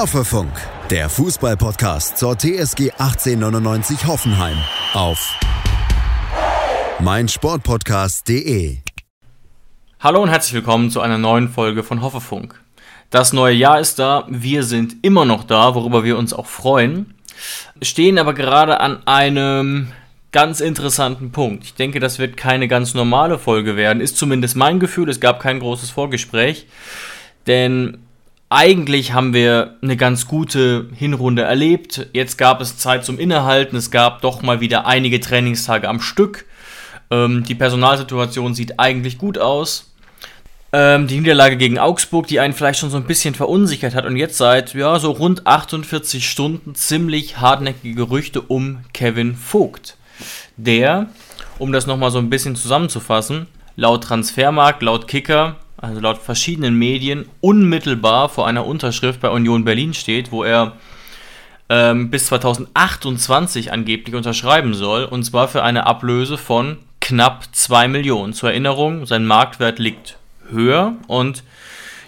Hoffefunk, der Fußballpodcast zur TSG 1899 Hoffenheim auf meinsportpodcast.de. Hallo und herzlich willkommen zu einer neuen Folge von Hoffefunk. Das neue Jahr ist da, wir sind immer noch da, worüber wir uns auch freuen, stehen aber gerade an einem ganz interessanten Punkt. Ich denke, das wird keine ganz normale Folge werden, ist zumindest mein Gefühl, es gab kein großes Vorgespräch, denn eigentlich haben wir eine ganz gute Hinrunde erlebt. Jetzt gab es Zeit zum Innehalten. Es gab doch mal wieder einige Trainingstage am Stück. Ähm, die Personalsituation sieht eigentlich gut aus. Ähm, die Niederlage gegen Augsburg, die einen vielleicht schon so ein bisschen verunsichert hat und jetzt seit ja so rund 48 Stunden ziemlich hartnäckige Gerüchte um Kevin Vogt, der, um das nochmal so ein bisschen zusammenzufassen, laut Transfermarkt, laut Kicker also laut verschiedenen Medien, unmittelbar vor einer Unterschrift bei Union Berlin steht, wo er ähm, bis 2028 angeblich unterschreiben soll, und zwar für eine Ablöse von knapp 2 Millionen. Zur Erinnerung, sein Marktwert liegt höher und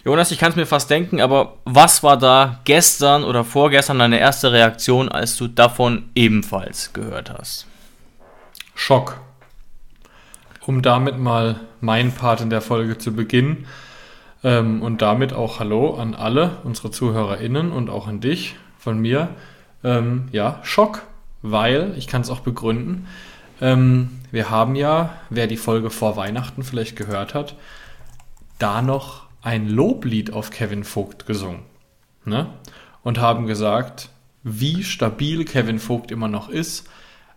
Jonas, ich kann es mir fast denken, aber was war da gestern oder vorgestern deine erste Reaktion, als du davon ebenfalls gehört hast? Schock um damit mal mein Part in der Folge zu beginnen. Ähm, und damit auch Hallo an alle unsere ZuhörerInnen und auch an dich von mir. Ähm, ja, Schock, weil, ich kann es auch begründen, ähm, wir haben ja, wer die Folge vor Weihnachten vielleicht gehört hat, da noch ein Loblied auf Kevin Vogt gesungen. Ne? Und haben gesagt, wie stabil Kevin Vogt immer noch ist,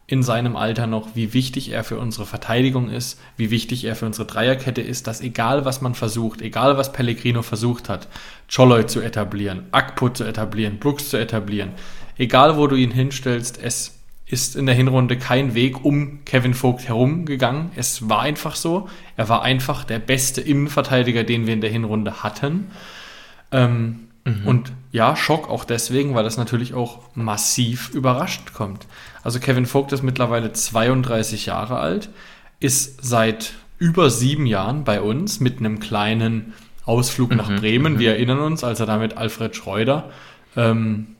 in seinem Alter noch, wie wichtig er für unsere Verteidigung ist, wie wichtig er für unsere Dreierkette ist, dass egal was man versucht, egal was Pellegrino versucht hat, Choloy zu etablieren, Akpo zu etablieren, Brooks zu etablieren, egal wo du ihn hinstellst, es ist in der Hinrunde kein Weg um Kevin Vogt herumgegangen. Es war einfach so. Er war einfach der beste Innenverteidiger, den wir in der Hinrunde hatten. Ähm, mhm. Und ja, Schock auch deswegen, weil das natürlich auch massiv überraschend kommt. Also Kevin Vogt ist mittlerweile 32 Jahre alt, ist seit über sieben Jahren bei uns mit einem kleinen Ausflug mhm, nach Bremen. Mhm. Wir erinnern uns, als er da mit Alfred Schreuder ähm,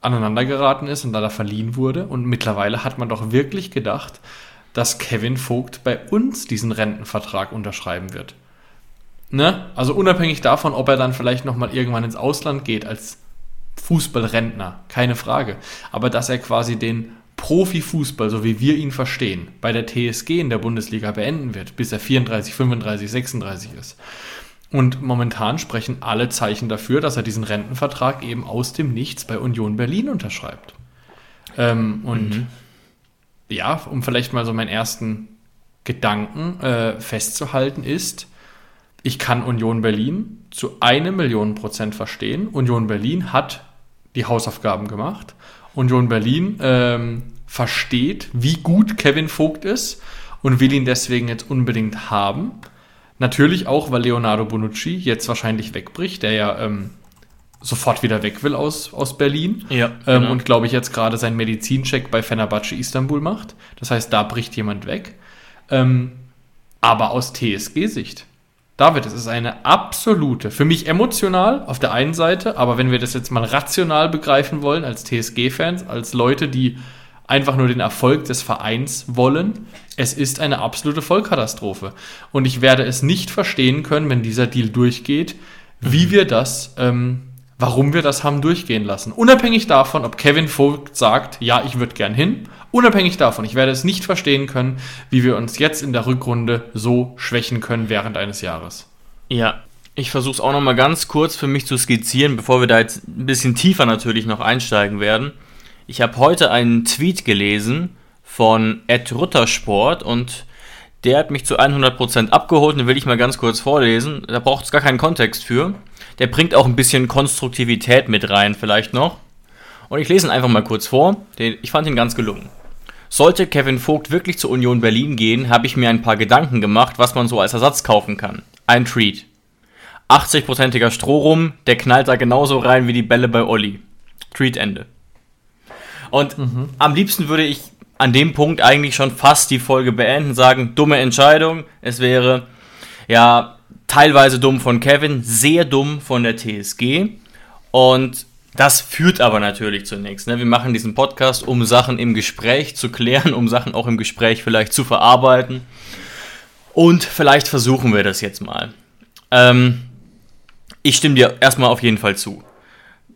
aneinandergeraten ist und da, da verliehen wurde. Und mittlerweile hat man doch wirklich gedacht, dass Kevin Vogt bei uns diesen Rentenvertrag unterschreiben wird. Ne? Also unabhängig davon, ob er dann vielleicht nochmal irgendwann ins Ausland geht als Fußballrentner, keine Frage. Aber dass er quasi den Profifußball, so wie wir ihn verstehen, bei der TSG in der Bundesliga beenden wird, bis er 34, 35, 36 ist. Und momentan sprechen alle Zeichen dafür, dass er diesen Rentenvertrag eben aus dem Nichts bei Union Berlin unterschreibt. Ähm, und mhm. ja, um vielleicht mal so meinen ersten Gedanken äh, festzuhalten, ist, ich kann Union Berlin zu einem Million Prozent verstehen. Union Berlin hat die Hausaufgaben gemacht. Union Berlin ähm, versteht, wie gut Kevin Vogt ist und will ihn deswegen jetzt unbedingt haben. Natürlich auch, weil Leonardo Bonucci jetzt wahrscheinlich wegbricht, der ja ähm, sofort wieder weg will aus, aus Berlin. Ja, ähm, genau. und glaube ich jetzt gerade seinen Medizincheck bei Fenerbahce Istanbul macht. Das heißt, da bricht jemand weg. Ähm, aber aus TSG-Sicht David, es ist eine absolute, für mich emotional auf der einen Seite, aber wenn wir das jetzt mal rational begreifen wollen, als TSG-Fans, als Leute, die einfach nur den Erfolg des Vereins wollen, es ist eine absolute Vollkatastrophe. Und ich werde es nicht verstehen können, wenn dieser Deal durchgeht, wie wir das, ähm, warum wir das haben durchgehen lassen. Unabhängig davon, ob Kevin Vogt sagt, ja, ich würde gern hin Unabhängig davon, ich werde es nicht verstehen können, wie wir uns jetzt in der Rückrunde so schwächen können während eines Jahres. Ja, ich versuche es auch noch mal ganz kurz für mich zu skizzieren, bevor wir da jetzt ein bisschen tiefer natürlich noch einsteigen werden. Ich habe heute einen Tweet gelesen von Ed Ruttersport und der hat mich zu 100% abgeholt, den will ich mal ganz kurz vorlesen. Da braucht es gar keinen Kontext für. Der bringt auch ein bisschen Konstruktivität mit rein, vielleicht noch. Und ich lese ihn einfach mal kurz vor. Ich fand ihn ganz gelungen. Sollte Kevin Vogt wirklich zur Union Berlin gehen, habe ich mir ein paar Gedanken gemacht, was man so als Ersatz kaufen kann. Ein Treat. 80%iger Strohrum, der knallt da genauso rein wie die Bälle bei Olli. Treat Ende. Und mhm. am liebsten würde ich an dem Punkt eigentlich schon fast die Folge beenden, sagen, dumme Entscheidung. Es wäre ja teilweise dumm von Kevin, sehr dumm von der TSG. Und Das führt aber natürlich zunächst. Ne? Wir machen diesen Podcast, um Sachen im Gespräch zu klären, um Sachen auch im Gespräch vielleicht zu verarbeiten. Und vielleicht versuchen wir das jetzt mal. Ähm, ich stimme dir erstmal auf jeden Fall zu.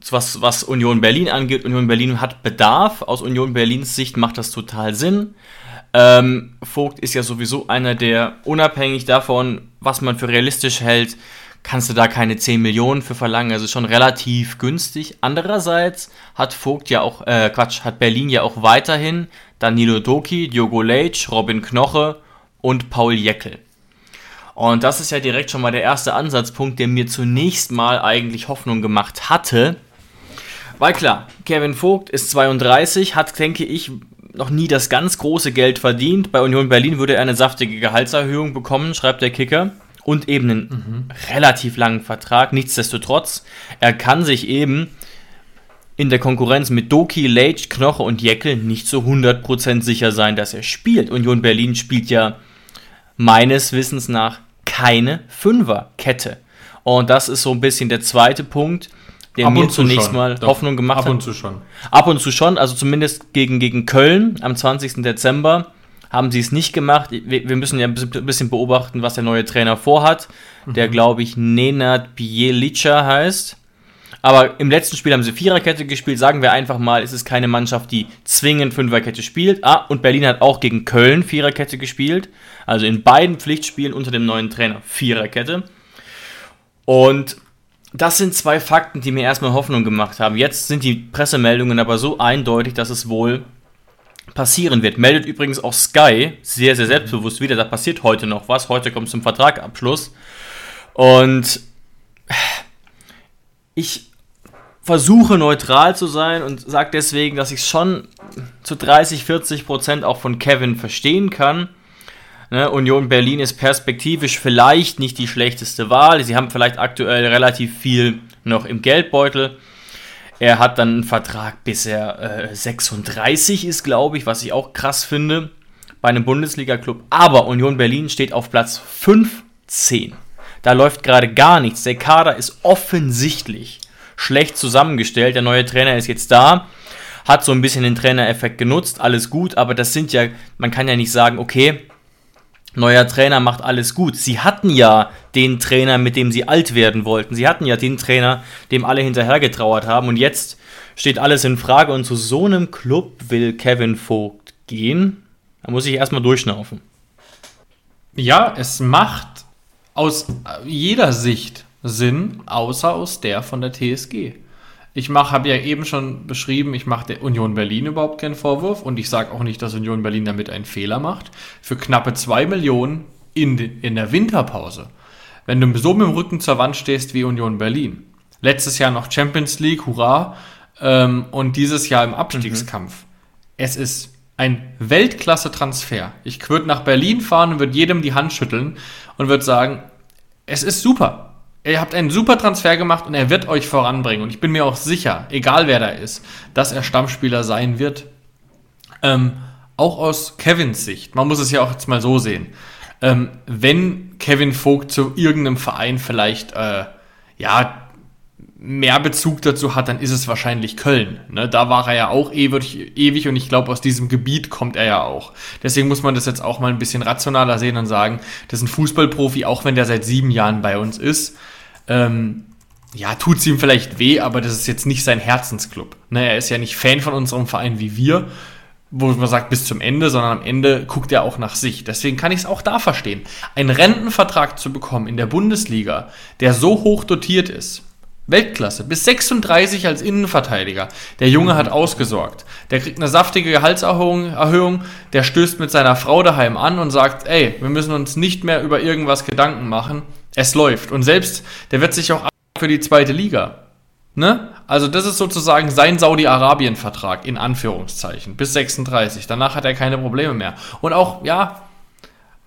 Was, was Union Berlin angeht, Union Berlin hat Bedarf. Aus Union Berlins Sicht macht das total Sinn. Ähm, Vogt ist ja sowieso einer, der unabhängig davon, was man für realistisch hält, kannst du da keine 10 Millionen für verlangen. Also schon relativ günstig. Andererseits hat Vogt ja auch, äh, Quatsch, hat Berlin ja auch weiterhin Danilo Doki, Diogo Leitch, Robin Knoche und Paul Jeckel. Und das ist ja direkt schon mal der erste Ansatzpunkt, der mir zunächst mal eigentlich Hoffnung gemacht hatte. Weil klar, Kevin Vogt ist 32, hat, denke ich, noch nie das ganz große Geld verdient. Bei Union Berlin würde er eine saftige Gehaltserhöhung bekommen, schreibt der Kicker. Und eben einen mhm. relativ langen Vertrag. Nichtsdestotrotz, er kann sich eben in der Konkurrenz mit Doki, Leitch, Knoche und Jeckel nicht so 100% sicher sein, dass er spielt. Union Berlin spielt ja meines Wissens nach keine Fünferkette. Und das ist so ein bisschen der zweite Punkt, der mir zunächst schon. mal Doch. Hoffnung gemacht hat. Ab und zu schon. Ab und zu schon, also zumindest gegen, gegen Köln am 20. Dezember haben sie es nicht gemacht. Wir, müssen ja ein bisschen beobachten, was der neue Trainer vorhat, mhm. der glaube ich Nenad Bielica heißt. Aber im letzten Spiel haben sie Viererkette gespielt. Sagen wir einfach mal, es ist keine Mannschaft, die zwingend Fünferkette spielt. Ah, und Berlin hat auch gegen Köln Viererkette gespielt. Also in beiden Pflichtspielen unter dem neuen Trainer Viererkette. Und das sind zwei Fakten, die mir erstmal Hoffnung gemacht haben. Jetzt sind die Pressemeldungen aber so eindeutig, dass es wohl passieren wird. Meldet übrigens auch Sky sehr, sehr selbstbewusst wieder. Da passiert heute noch was. Heute kommt es zum Vertragabschluss. Und ich versuche neutral zu sein und sage deswegen, dass ich es schon zu 30, 40 Prozent auch von Kevin verstehen kann. Ne, Union Berlin ist perspektivisch vielleicht nicht die schlechteste Wahl. Sie haben vielleicht aktuell relativ viel noch im Geldbeutel. Er hat dann einen Vertrag bis er äh, 36 ist, glaube ich, was ich auch krass finde bei einem Bundesliga-Club. Aber Union Berlin steht auf Platz 15. Da läuft gerade gar nichts. Der Kader ist offensichtlich schlecht zusammengestellt. Der neue Trainer ist jetzt da, hat so ein bisschen den Trainereffekt genutzt, alles gut, aber das sind ja, man kann ja nicht sagen, okay, neuer Trainer macht alles gut. Sie hatten ja den Trainer, mit dem sie alt werden wollten. Sie hatten ja den Trainer, dem alle hinterhergetrauert haben und jetzt steht alles in Frage und zu so einem Club will Kevin Vogt gehen. Da muss ich erstmal durchschnaufen. Ja, es macht aus jeder Sicht Sinn, außer aus der von der TSG. Ich habe ja eben schon beschrieben, ich mache der Union Berlin überhaupt keinen Vorwurf und ich sage auch nicht, dass Union Berlin damit einen Fehler macht. Für knappe 2 Millionen in, in der Winterpause, wenn du so mit dem Rücken zur Wand stehst wie Union Berlin, letztes Jahr noch Champions League, hurra, ähm, und dieses Jahr im Abstiegskampf. Mhm. Es ist ein Weltklasse-Transfer. Ich würde nach Berlin fahren und würde jedem die Hand schütteln und würde sagen, es ist super. Ihr habt einen super Transfer gemacht und er wird euch voranbringen. Und ich bin mir auch sicher, egal wer da ist, dass er Stammspieler sein wird. Ähm, auch aus Kevins Sicht. Man muss es ja auch jetzt mal so sehen. Ähm, wenn Kevin Vogt zu irgendeinem Verein vielleicht, äh, ja, mehr Bezug dazu hat, dann ist es wahrscheinlich Köln. Ne? Da war er ja auch ewig, ewig und ich glaube, aus diesem Gebiet kommt er ja auch. Deswegen muss man das jetzt auch mal ein bisschen rationaler sehen und sagen, das ist ein Fußballprofi, auch wenn der seit sieben Jahren bei uns ist. Ähm, ja, tut es ihm vielleicht weh, aber das ist jetzt nicht sein Herzensclub. Ne? Er ist ja nicht Fan von unserem Verein wie wir, wo man sagt bis zum Ende, sondern am Ende guckt er auch nach sich. Deswegen kann ich es auch da verstehen. Einen Rentenvertrag zu bekommen in der Bundesliga, der so hoch dotiert ist, Weltklasse. Bis 36 als Innenverteidiger. Der Junge hat ausgesorgt. Der kriegt eine saftige Gehaltserhöhung, Erhöhung, der stößt mit seiner Frau daheim an und sagt, ey, wir müssen uns nicht mehr über irgendwas Gedanken machen. Es läuft. Und selbst, der wird sich auch für die zweite Liga. Ne? Also das ist sozusagen sein Saudi-Arabien-Vertrag, in Anführungszeichen, bis 36. Danach hat er keine Probleme mehr. Und auch, ja,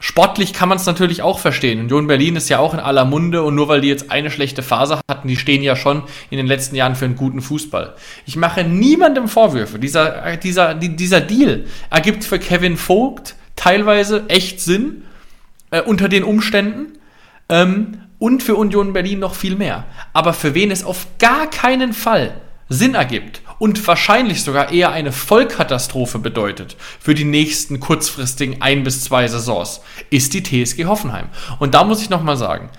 Sportlich kann man es natürlich auch verstehen. Union Berlin ist ja auch in aller Munde und nur weil die jetzt eine schlechte Phase hatten, die stehen ja schon in den letzten Jahren für einen guten Fußball. Ich mache niemandem Vorwürfe. Dieser, dieser, dieser Deal ergibt für Kevin Vogt teilweise echt Sinn äh, unter den Umständen ähm, und für Union Berlin noch viel mehr. Aber für wen es auf gar keinen Fall Sinn ergibt und wahrscheinlich sogar eher eine Vollkatastrophe bedeutet für die nächsten kurzfristigen ein bis zwei Saisons, ist die TSG Hoffenheim. Und da muss ich nochmal sagen,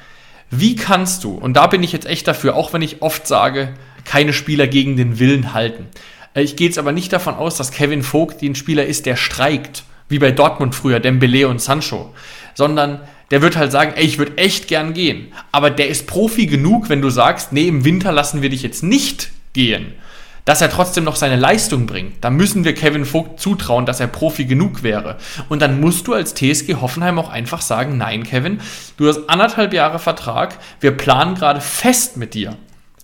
wie kannst du, und da bin ich jetzt echt dafür, auch wenn ich oft sage, keine Spieler gegen den Willen halten. Äh, ich gehe jetzt aber nicht davon aus, dass Kevin Vogt ein Spieler ist, der streikt, wie bei Dortmund früher, Dembele und Sancho, sondern der wird halt sagen, ey, ich würde echt gern gehen. Aber der ist Profi genug, wenn du sagst, nee, im Winter lassen wir dich jetzt nicht gehen. Dass er trotzdem noch seine Leistung bringt. Da müssen wir Kevin Vogt zutrauen, dass er Profi genug wäre. Und dann musst du als TSG Hoffenheim auch einfach sagen, nein, Kevin, du hast anderthalb Jahre Vertrag, wir planen gerade fest mit dir.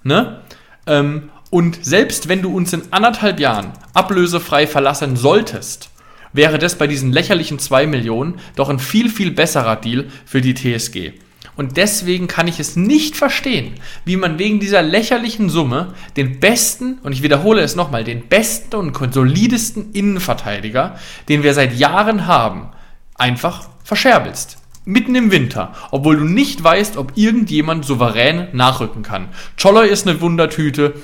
Ne? Ähm, und selbst wenn du uns in anderthalb Jahren ablösefrei verlassen solltest, wäre das bei diesen lächerlichen 2 Millionen doch ein viel, viel besserer Deal für die TSG. Und deswegen kann ich es nicht verstehen, wie man wegen dieser lächerlichen Summe den besten, und ich wiederhole es nochmal, den besten und solidesten Innenverteidiger, den wir seit Jahren haben, einfach verscherbelst. Mitten im Winter, obwohl du nicht weißt, ob irgendjemand souverän nachrücken kann. Cholloy ist eine Wundertüte,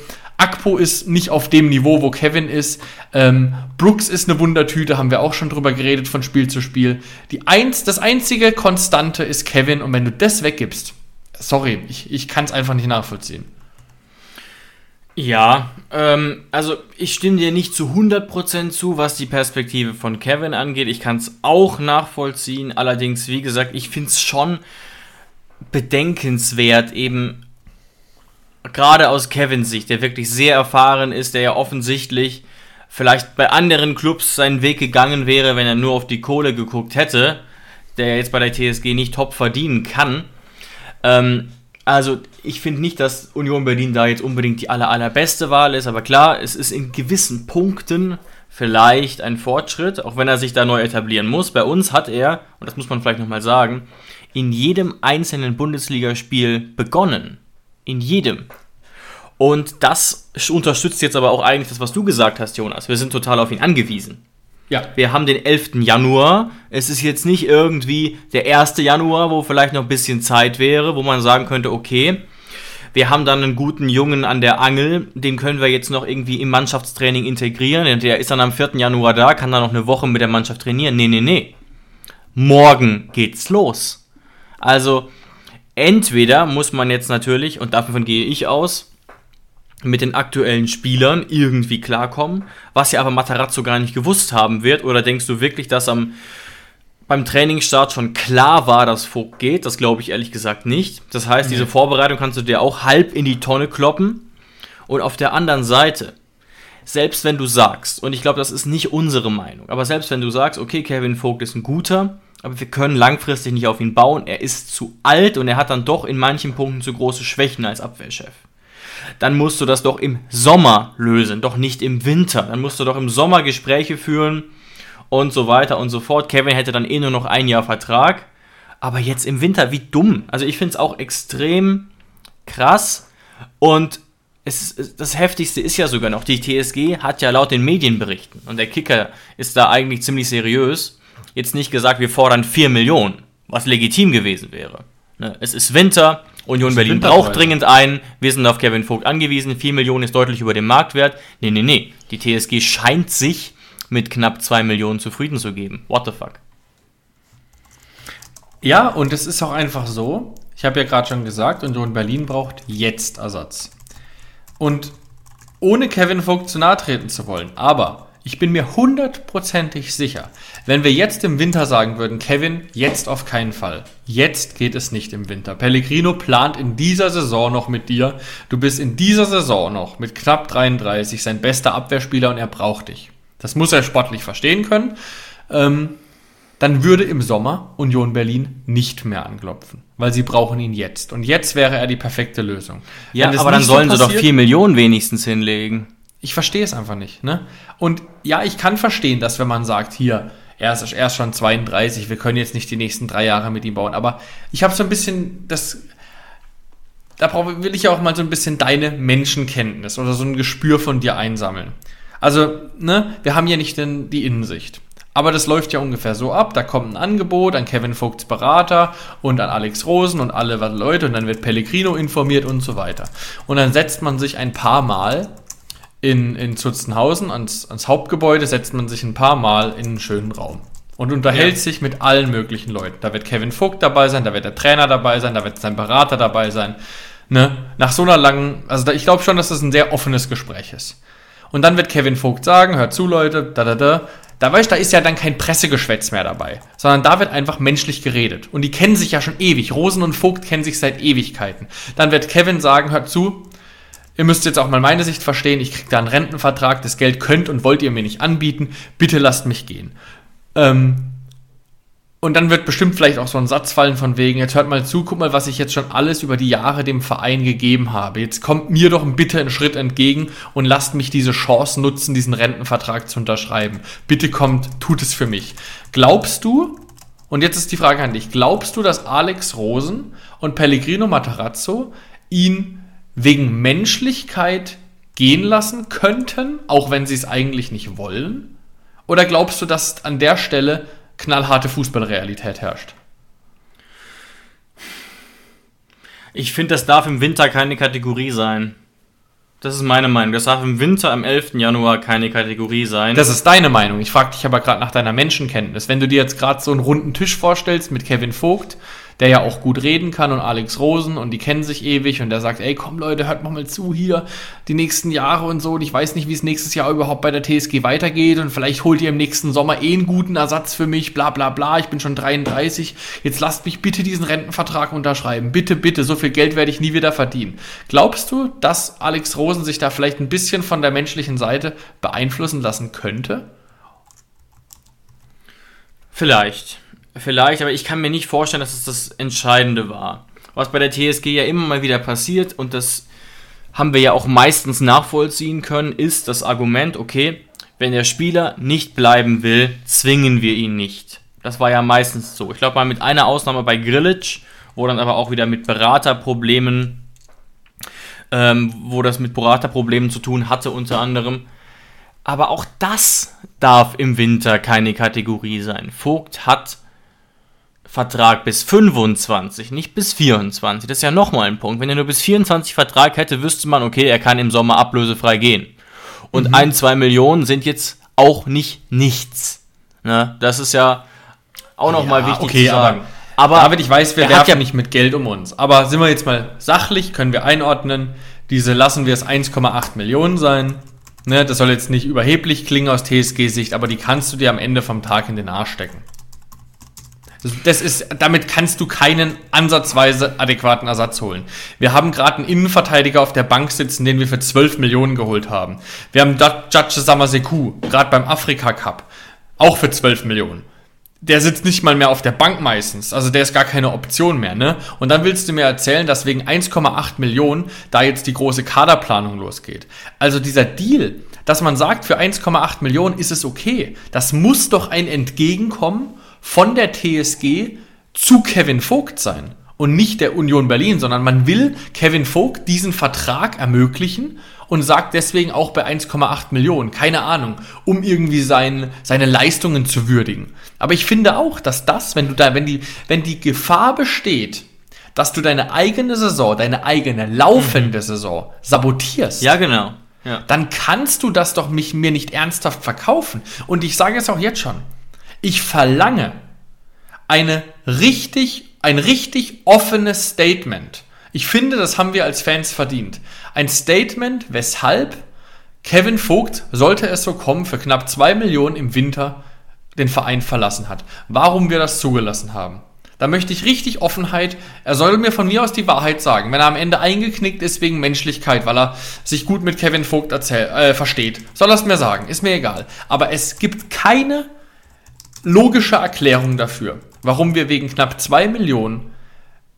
Akpo ist nicht auf dem Niveau, wo Kevin ist. Ähm, Brooks ist eine Wundertüte, haben wir auch schon drüber geredet von Spiel zu Spiel. Die eins, das einzige Konstante ist Kevin und wenn du das weggibst, sorry, ich, ich kann es einfach nicht nachvollziehen. Ja, ähm, also ich stimme dir nicht zu 100% zu, was die Perspektive von Kevin angeht. Ich kann es auch nachvollziehen. Allerdings, wie gesagt, ich finde es schon bedenkenswert, eben gerade aus Kevins Sicht, der wirklich sehr erfahren ist, der ja offensichtlich vielleicht bei anderen Clubs seinen Weg gegangen wäre, wenn er nur auf die Kohle geguckt hätte, der jetzt bei der TSG nicht top verdienen kann. Ähm, also ich finde nicht, dass Union Berlin da jetzt unbedingt die aller, allerbeste Wahl ist, aber klar, es ist in gewissen Punkten vielleicht ein Fortschritt, auch wenn er sich da neu etablieren muss. Bei uns hat er, und das muss man vielleicht nochmal sagen, in jedem einzelnen Bundesligaspiel begonnen. In jedem. Und das unterstützt jetzt aber auch eigentlich das, was du gesagt hast, Jonas. Wir sind total auf ihn angewiesen. Ja. Wir haben den 11. Januar. Es ist jetzt nicht irgendwie der 1. Januar, wo vielleicht noch ein bisschen Zeit wäre, wo man sagen könnte, okay, wir haben dann einen guten Jungen an der Angel, den können wir jetzt noch irgendwie im Mannschaftstraining integrieren. Der ist dann am 4. Januar da, kann dann noch eine Woche mit der Mannschaft trainieren. Nee, nee, nee. Morgen geht's los. Also, entweder muss man jetzt natürlich, und davon gehe ich aus, mit den aktuellen Spielern irgendwie klarkommen, was ja aber Matarazzo gar nicht gewusst haben wird. Oder denkst du wirklich, dass am beim Trainingsstart schon klar war, dass Vogt geht? Das glaube ich ehrlich gesagt nicht. Das heißt, nee. diese Vorbereitung kannst du dir auch halb in die Tonne kloppen. Und auf der anderen Seite, selbst wenn du sagst, und ich glaube, das ist nicht unsere Meinung, aber selbst wenn du sagst, okay, Kevin Vogt ist ein guter, aber wir können langfristig nicht auf ihn bauen. Er ist zu alt und er hat dann doch in manchen Punkten zu große Schwächen als Abwehrchef. Dann musst du das doch im Sommer lösen, doch nicht im Winter. Dann musst du doch im Sommer Gespräche führen und so weiter und so fort. Kevin hätte dann eh nur noch ein Jahr Vertrag. Aber jetzt im Winter, wie dumm. Also ich finde es auch extrem krass. Und ist, das Heftigste ist ja sogar noch, die TSG hat ja laut den Medienberichten, und der Kicker ist da eigentlich ziemlich seriös, jetzt nicht gesagt, wir fordern 4 Millionen, was legitim gewesen wäre. Ne, es ist Winter, Union Berlin braucht dringend einen, wir sind auf Kevin Vogt angewiesen, 4 Millionen ist deutlich über dem Marktwert. Nee, nee, nee, die TSG scheint sich mit knapp 2 Millionen zufrieden zu geben. What the fuck? Ja, und es ist auch einfach so, ich habe ja gerade schon gesagt, Union Berlin braucht jetzt Ersatz. Und ohne Kevin Vogt zu nahe treten zu wollen, aber ich bin mir hundertprozentig sicher, wenn wir jetzt im Winter sagen würden, Kevin, jetzt auf keinen Fall. Jetzt geht es nicht im Winter. Pellegrino plant in dieser Saison noch mit dir. Du bist in dieser Saison noch mit knapp 33 sein bester Abwehrspieler und er braucht dich. Das muss er sportlich verstehen können. Ähm, dann würde im Sommer Union Berlin nicht mehr anklopfen, weil sie brauchen ihn jetzt. Und jetzt wäre er die perfekte Lösung. Ja, aber dann sollen so passiert, sie doch 4 Millionen wenigstens hinlegen. Ich verstehe es einfach nicht. Ne? Und ja, ich kann verstehen, dass wenn man sagt, hier, er ist erst schon 32, wir können jetzt nicht die nächsten drei Jahre mit ihm bauen. Aber ich habe so ein bisschen das. Da will ich ja auch mal so ein bisschen deine Menschenkenntnis oder so ein Gespür von dir einsammeln. Also, ne, wir haben ja nicht den, die Innensicht. Aber das läuft ja ungefähr so ab. Da kommt ein Angebot an Kevin Vogts Berater und an Alex Rosen und alle Leute und dann wird Pellegrino informiert und so weiter. Und dann setzt man sich ein paar Mal in, in Zutzenhausen ans, ans Hauptgebäude, setzt man sich ein paar Mal in einen schönen Raum und unterhält Ja. sich mit allen möglichen Leuten. Da wird Kevin Vogt dabei sein, da wird der Trainer dabei sein, da wird sein Berater dabei sein. Ne? Nach so einer langen, also da, ich glaube schon, dass das ein sehr offenes Gespräch ist. Und dann wird Kevin Vogt sagen, hört zu Leute, da da da. Da weißt da ist ja dann kein Pressegeschwätz mehr dabei, sondern da wird einfach menschlich geredet. Und die kennen sich ja schon ewig. Rosen und Vogt kennen sich seit Ewigkeiten. Dann wird Kevin sagen, hört zu, ihr müsst jetzt auch mal meine Sicht verstehen, ich kriege da einen Rentenvertrag, das Geld könnt und wollt ihr mir nicht anbieten, bitte lasst mich gehen. Ähm, und dann wird bestimmt vielleicht auch so ein Satz fallen von wegen, jetzt hört mal zu, guck mal, was ich jetzt schon alles über die Jahre dem Verein gegeben habe. Jetzt kommt mir doch bitte einen Schritt entgegen und lasst mich diese Chance nutzen, diesen Rentenvertrag zu unterschreiben. Bitte kommt, tut es für mich. Glaubst du, und jetzt ist die Frage an dich, glaubst du, dass Alex Rosen und Pellegrino Matarazzo ihn wegen Menschlichkeit gehen lassen könnten, auch wenn sie es eigentlich nicht wollen? Oder glaubst du, dass an der Stelle knallharte Fußballrealität herrscht? Ich finde, das darf im Winter keine Kategorie sein. Das ist meine Meinung. Das darf im Winter am 11. Januar keine Kategorie sein. Das ist deine Meinung. Ich frage dich aber gerade nach deiner Menschenkenntnis. Wenn du dir jetzt gerade so einen runden Tisch vorstellst mit Kevin Vogt, der ja auch gut reden kann und Alex Rosen und die kennen sich ewig und der sagt, ey komm Leute, hört mal zu hier, die nächsten Jahre und so und ich weiß nicht, wie es nächstes Jahr überhaupt bei der TSG weitergeht und vielleicht holt ihr im nächsten Sommer eh einen guten Ersatz für mich, bla bla bla, ich bin schon 33, jetzt lasst mich bitte diesen Rentenvertrag unterschreiben, bitte, bitte, so viel Geld werde ich nie wieder verdienen. Glaubst du, dass Alex Rosen sich da vielleicht ein bisschen von der menschlichen Seite beeinflussen lassen könnte? Vielleicht. Vielleicht, aber ich kann mir nicht vorstellen, dass es das Entscheidende war. Was bei der TSG ja immer mal wieder passiert und das haben wir ja auch meistens nachvollziehen können, ist das Argument, okay, wenn der Spieler nicht bleiben will, zwingen wir ihn nicht. Das war ja meistens so. Ich glaube mal mit einer Ausnahme bei Grillitsch, wo dann aber auch wieder mit Beraterproblemen, ähm, wo das mit Beraterproblemen zu tun hatte unter anderem. Aber auch das darf im Winter keine Kategorie sein. Vogt hat Vertrag bis 25, nicht bis 24. Das ist ja nochmal ein Punkt. Wenn er nur bis 24 Vertrag hätte, wüsste man, okay, er kann im Sommer ablösefrei gehen. Und Mhm. ein, zwei Millionen sind jetzt auch nicht nichts. Ne? Das ist ja auch nochmal Ja, wichtig okay, zu sagen. aber, David, ich weiß, wir er werfen ja- nicht mit Geld um uns. Aber sind wir jetzt mal sachlich, können wir einordnen, diese lassen wir es 1,8 Millionen sein. Ne, das soll jetzt nicht überheblich klingen aus TSG-Sicht, aber die kannst du dir am Ende vom Tag in den Arsch stecken. Das, ist, damit kannst du keinen ansatzweise adäquaten Ersatz holen. Wir haben gerade einen Innenverteidiger auf der Bank sitzen, den wir für 12 Millionen geholt haben. Wir haben Judge Samaseku, gerade beim Afrika Cup, auch für 12 Millionen der sitzt nicht mal mehr auf der Bank meistens. Also der ist gar keine Option mehr, ne? Und dann willst du mir erzählen, dass wegen 1,8 Millionen da jetzt die große Kaderplanung losgeht. Also dieser Deal, dass man sagt, für 1,8 Millionen ist es okay. Das muss doch ein Entgegenkommen von der TSG zu Kevin Vogt sein. Und nicht der Union Berlin, sondern man will Kevin Vogt diesen Vertrag ermöglichen und sagt deswegen auch bei 1,8 Millionen, keine Ahnung, um irgendwie sein, seine Leistungen zu würdigen. Aber ich finde auch, dass das, wenn du da, wenn die, wenn die Gefahr besteht, dass du deine eigene Saison, deine eigene laufende Saison sabotierst, Ja, genau. Ja. dann kannst du das doch mich, mir nicht ernsthaft verkaufen. Und ich sage es auch jetzt schon. Ich verlange eine richtig, ein richtig offenes Statement. Ich finde, das haben wir als Fans verdient. Ein Statement, weshalb Kevin Vogt, sollte es so kommen, für knapp 2 Millionen im Winter den Verein verlassen hat. Warum wir das zugelassen haben. Da möchte ich richtig Offenheit. Er soll mir von mir aus die Wahrheit sagen. Wenn er am Ende eingeknickt ist wegen Menschlichkeit, weil er sich gut mit Kevin Vogt erzähl, äh, versteht, soll er es mir sagen. Ist mir egal. Aber es gibt keine logische Erklärung dafür, warum wir wegen knapp 2 Millionen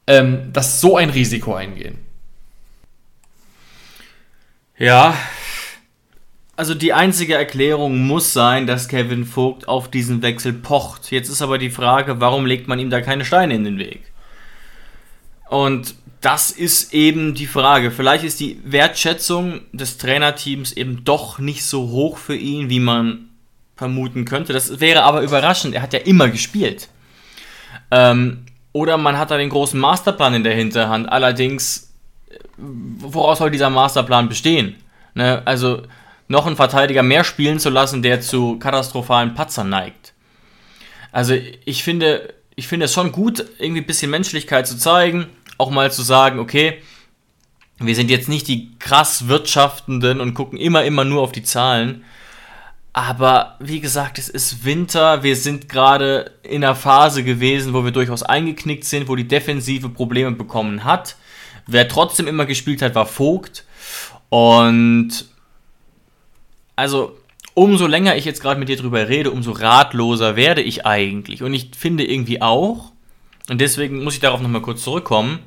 ähm, das so ein Risiko eingehen. Ja. Also die einzige Erklärung muss sein, dass Kevin Vogt auf diesen Wechsel pocht. Jetzt ist aber die Frage, warum legt man ihm da keine Steine in den Weg? Und das ist eben die Frage. Vielleicht ist die Wertschätzung des Trainerteams eben doch nicht so hoch für ihn, wie man vermuten könnte. Das wäre aber überraschend. Er hat ja immer gespielt. Ähm, oder man hat da den großen Masterplan in der Hinterhand. Allerdings, äh, woraus soll dieser Masterplan bestehen? Ne? Also noch einen Verteidiger mehr spielen zu lassen, der zu katastrophalen Patzern neigt. Also ich finde, ich finde es schon gut, irgendwie ein bisschen Menschlichkeit zu zeigen, auch mal zu sagen, okay, wir sind jetzt nicht die krass Wirtschaftenden und gucken immer, immer nur auf die Zahlen. Aber wie gesagt, es ist Winter. Wir sind gerade in einer Phase gewesen, wo wir durchaus eingeknickt sind, wo die Defensive Probleme bekommen hat. Wer trotzdem immer gespielt hat, war Vogt. Und also umso länger ich jetzt gerade mit dir drüber rede, umso ratloser werde ich eigentlich. Und ich finde irgendwie auch, und deswegen muss ich darauf nochmal kurz zurückkommen,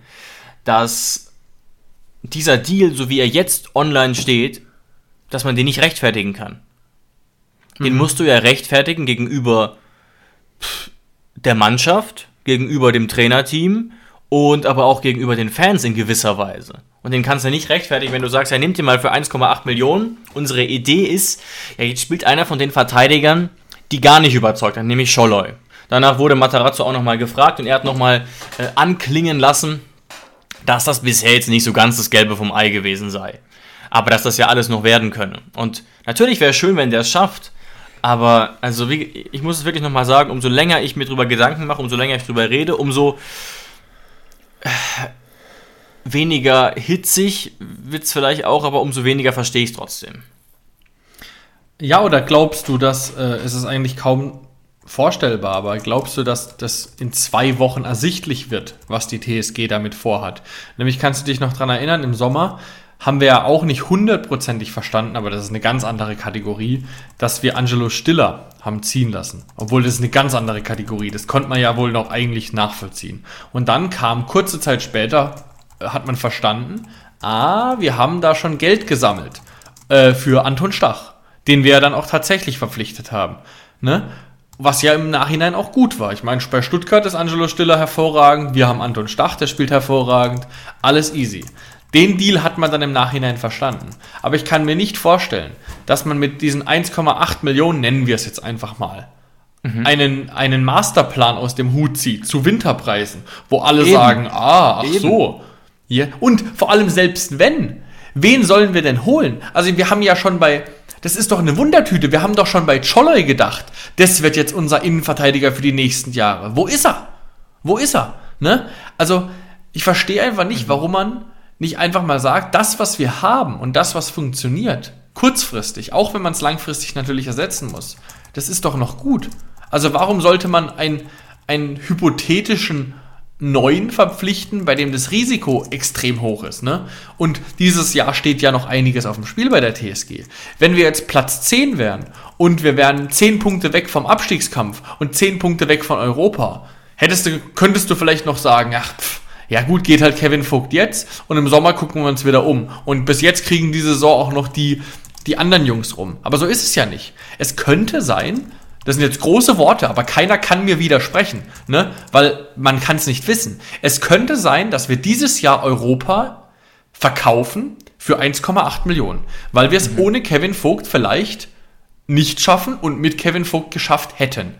dass dieser Deal, so wie er jetzt online steht, dass man den nicht rechtfertigen kann. Den mhm. musst du ja rechtfertigen gegenüber der Mannschaft, gegenüber dem Trainerteam und aber auch gegenüber den Fans in gewisser Weise. Und den kannst du nicht rechtfertigen, wenn du sagst, ja, nimmt dir mal für 1,8 Millionen. Unsere Idee ist, ja, jetzt spielt einer von den Verteidigern, die gar nicht überzeugt haben, nämlich Scholloy. Danach wurde Matarazzo auch nochmal gefragt und er hat nochmal äh, anklingen lassen, dass das bisher jetzt nicht so ganz das Gelbe vom Ei gewesen sei. Aber dass das ja alles noch werden könne. Und natürlich wäre es schön, wenn der es schafft. Aber, also, wie, ich muss es wirklich nochmal sagen, umso länger ich mir drüber Gedanken mache, umso länger ich drüber rede, umso äh, weniger hitzig wird es vielleicht auch, aber umso weniger verstehe ich es trotzdem. Ja, oder glaubst du, dass äh, es ist eigentlich kaum vorstellbar, aber glaubst du, dass das in zwei Wochen ersichtlich wird, was die TSG damit vorhat? Nämlich kannst du dich noch daran erinnern, im Sommer haben wir ja auch nicht hundertprozentig verstanden, aber das ist eine ganz andere Kategorie, dass wir Angelo Stiller haben ziehen lassen. Obwohl das ist eine ganz andere Kategorie. Das konnte man ja wohl noch eigentlich nachvollziehen. Und dann kam kurze Zeit später hat man verstanden, ah, wir haben da schon Geld gesammelt äh, für Anton Stach, den wir ja dann auch tatsächlich verpflichtet haben. Ne? Was ja im Nachhinein auch gut war. Ich meine, bei Stuttgart ist Angelo Stiller hervorragend, wir haben Anton Stach, der spielt hervorragend, alles easy. Den Deal hat man dann im Nachhinein verstanden. Aber ich kann mir nicht vorstellen, dass man mit diesen 1,8 Millionen, nennen wir es jetzt einfach mal, mhm. einen, einen Masterplan aus dem Hut zieht zu Winterpreisen, wo alle Eben. sagen, ah, ach Eben. so, ja. Und vor allem selbst wenn, wen sollen wir denn holen? Also wir haben ja schon bei, das ist doch eine Wundertüte, wir haben doch schon bei Cholloy gedacht, das wird jetzt unser Innenverteidiger für die nächsten Jahre. Wo ist er? Wo ist er? Ne? Also ich verstehe einfach nicht, mhm. warum man nicht einfach mal sagt, das, was wir haben und das, was funktioniert, kurzfristig, auch wenn man es langfristig natürlich ersetzen muss, das ist doch noch gut. Also warum sollte man ein, einen hypothetischen neuen verpflichten, bei dem das Risiko extrem hoch ist. Ne? Und dieses Jahr steht ja noch einiges auf dem Spiel bei der TSG. Wenn wir jetzt Platz 10 wären und wir wären 10 Punkte weg vom Abstiegskampf und 10 Punkte weg von Europa, hättest du, könntest du vielleicht noch sagen, ach, pff, ja gut, geht halt Kevin Vogt jetzt und im Sommer gucken wir uns wieder um. Und bis jetzt kriegen diese Saison auch noch die, die anderen Jungs rum. Aber so ist es ja nicht. Es könnte sein, das sind jetzt große Worte, aber keiner kann mir widersprechen, ne? weil man kann es nicht wissen. Es könnte sein, dass wir dieses Jahr Europa verkaufen für 1,8 Millionen, weil wir es mhm. ohne Kevin Vogt vielleicht nicht schaffen und mit Kevin Vogt geschafft hätten.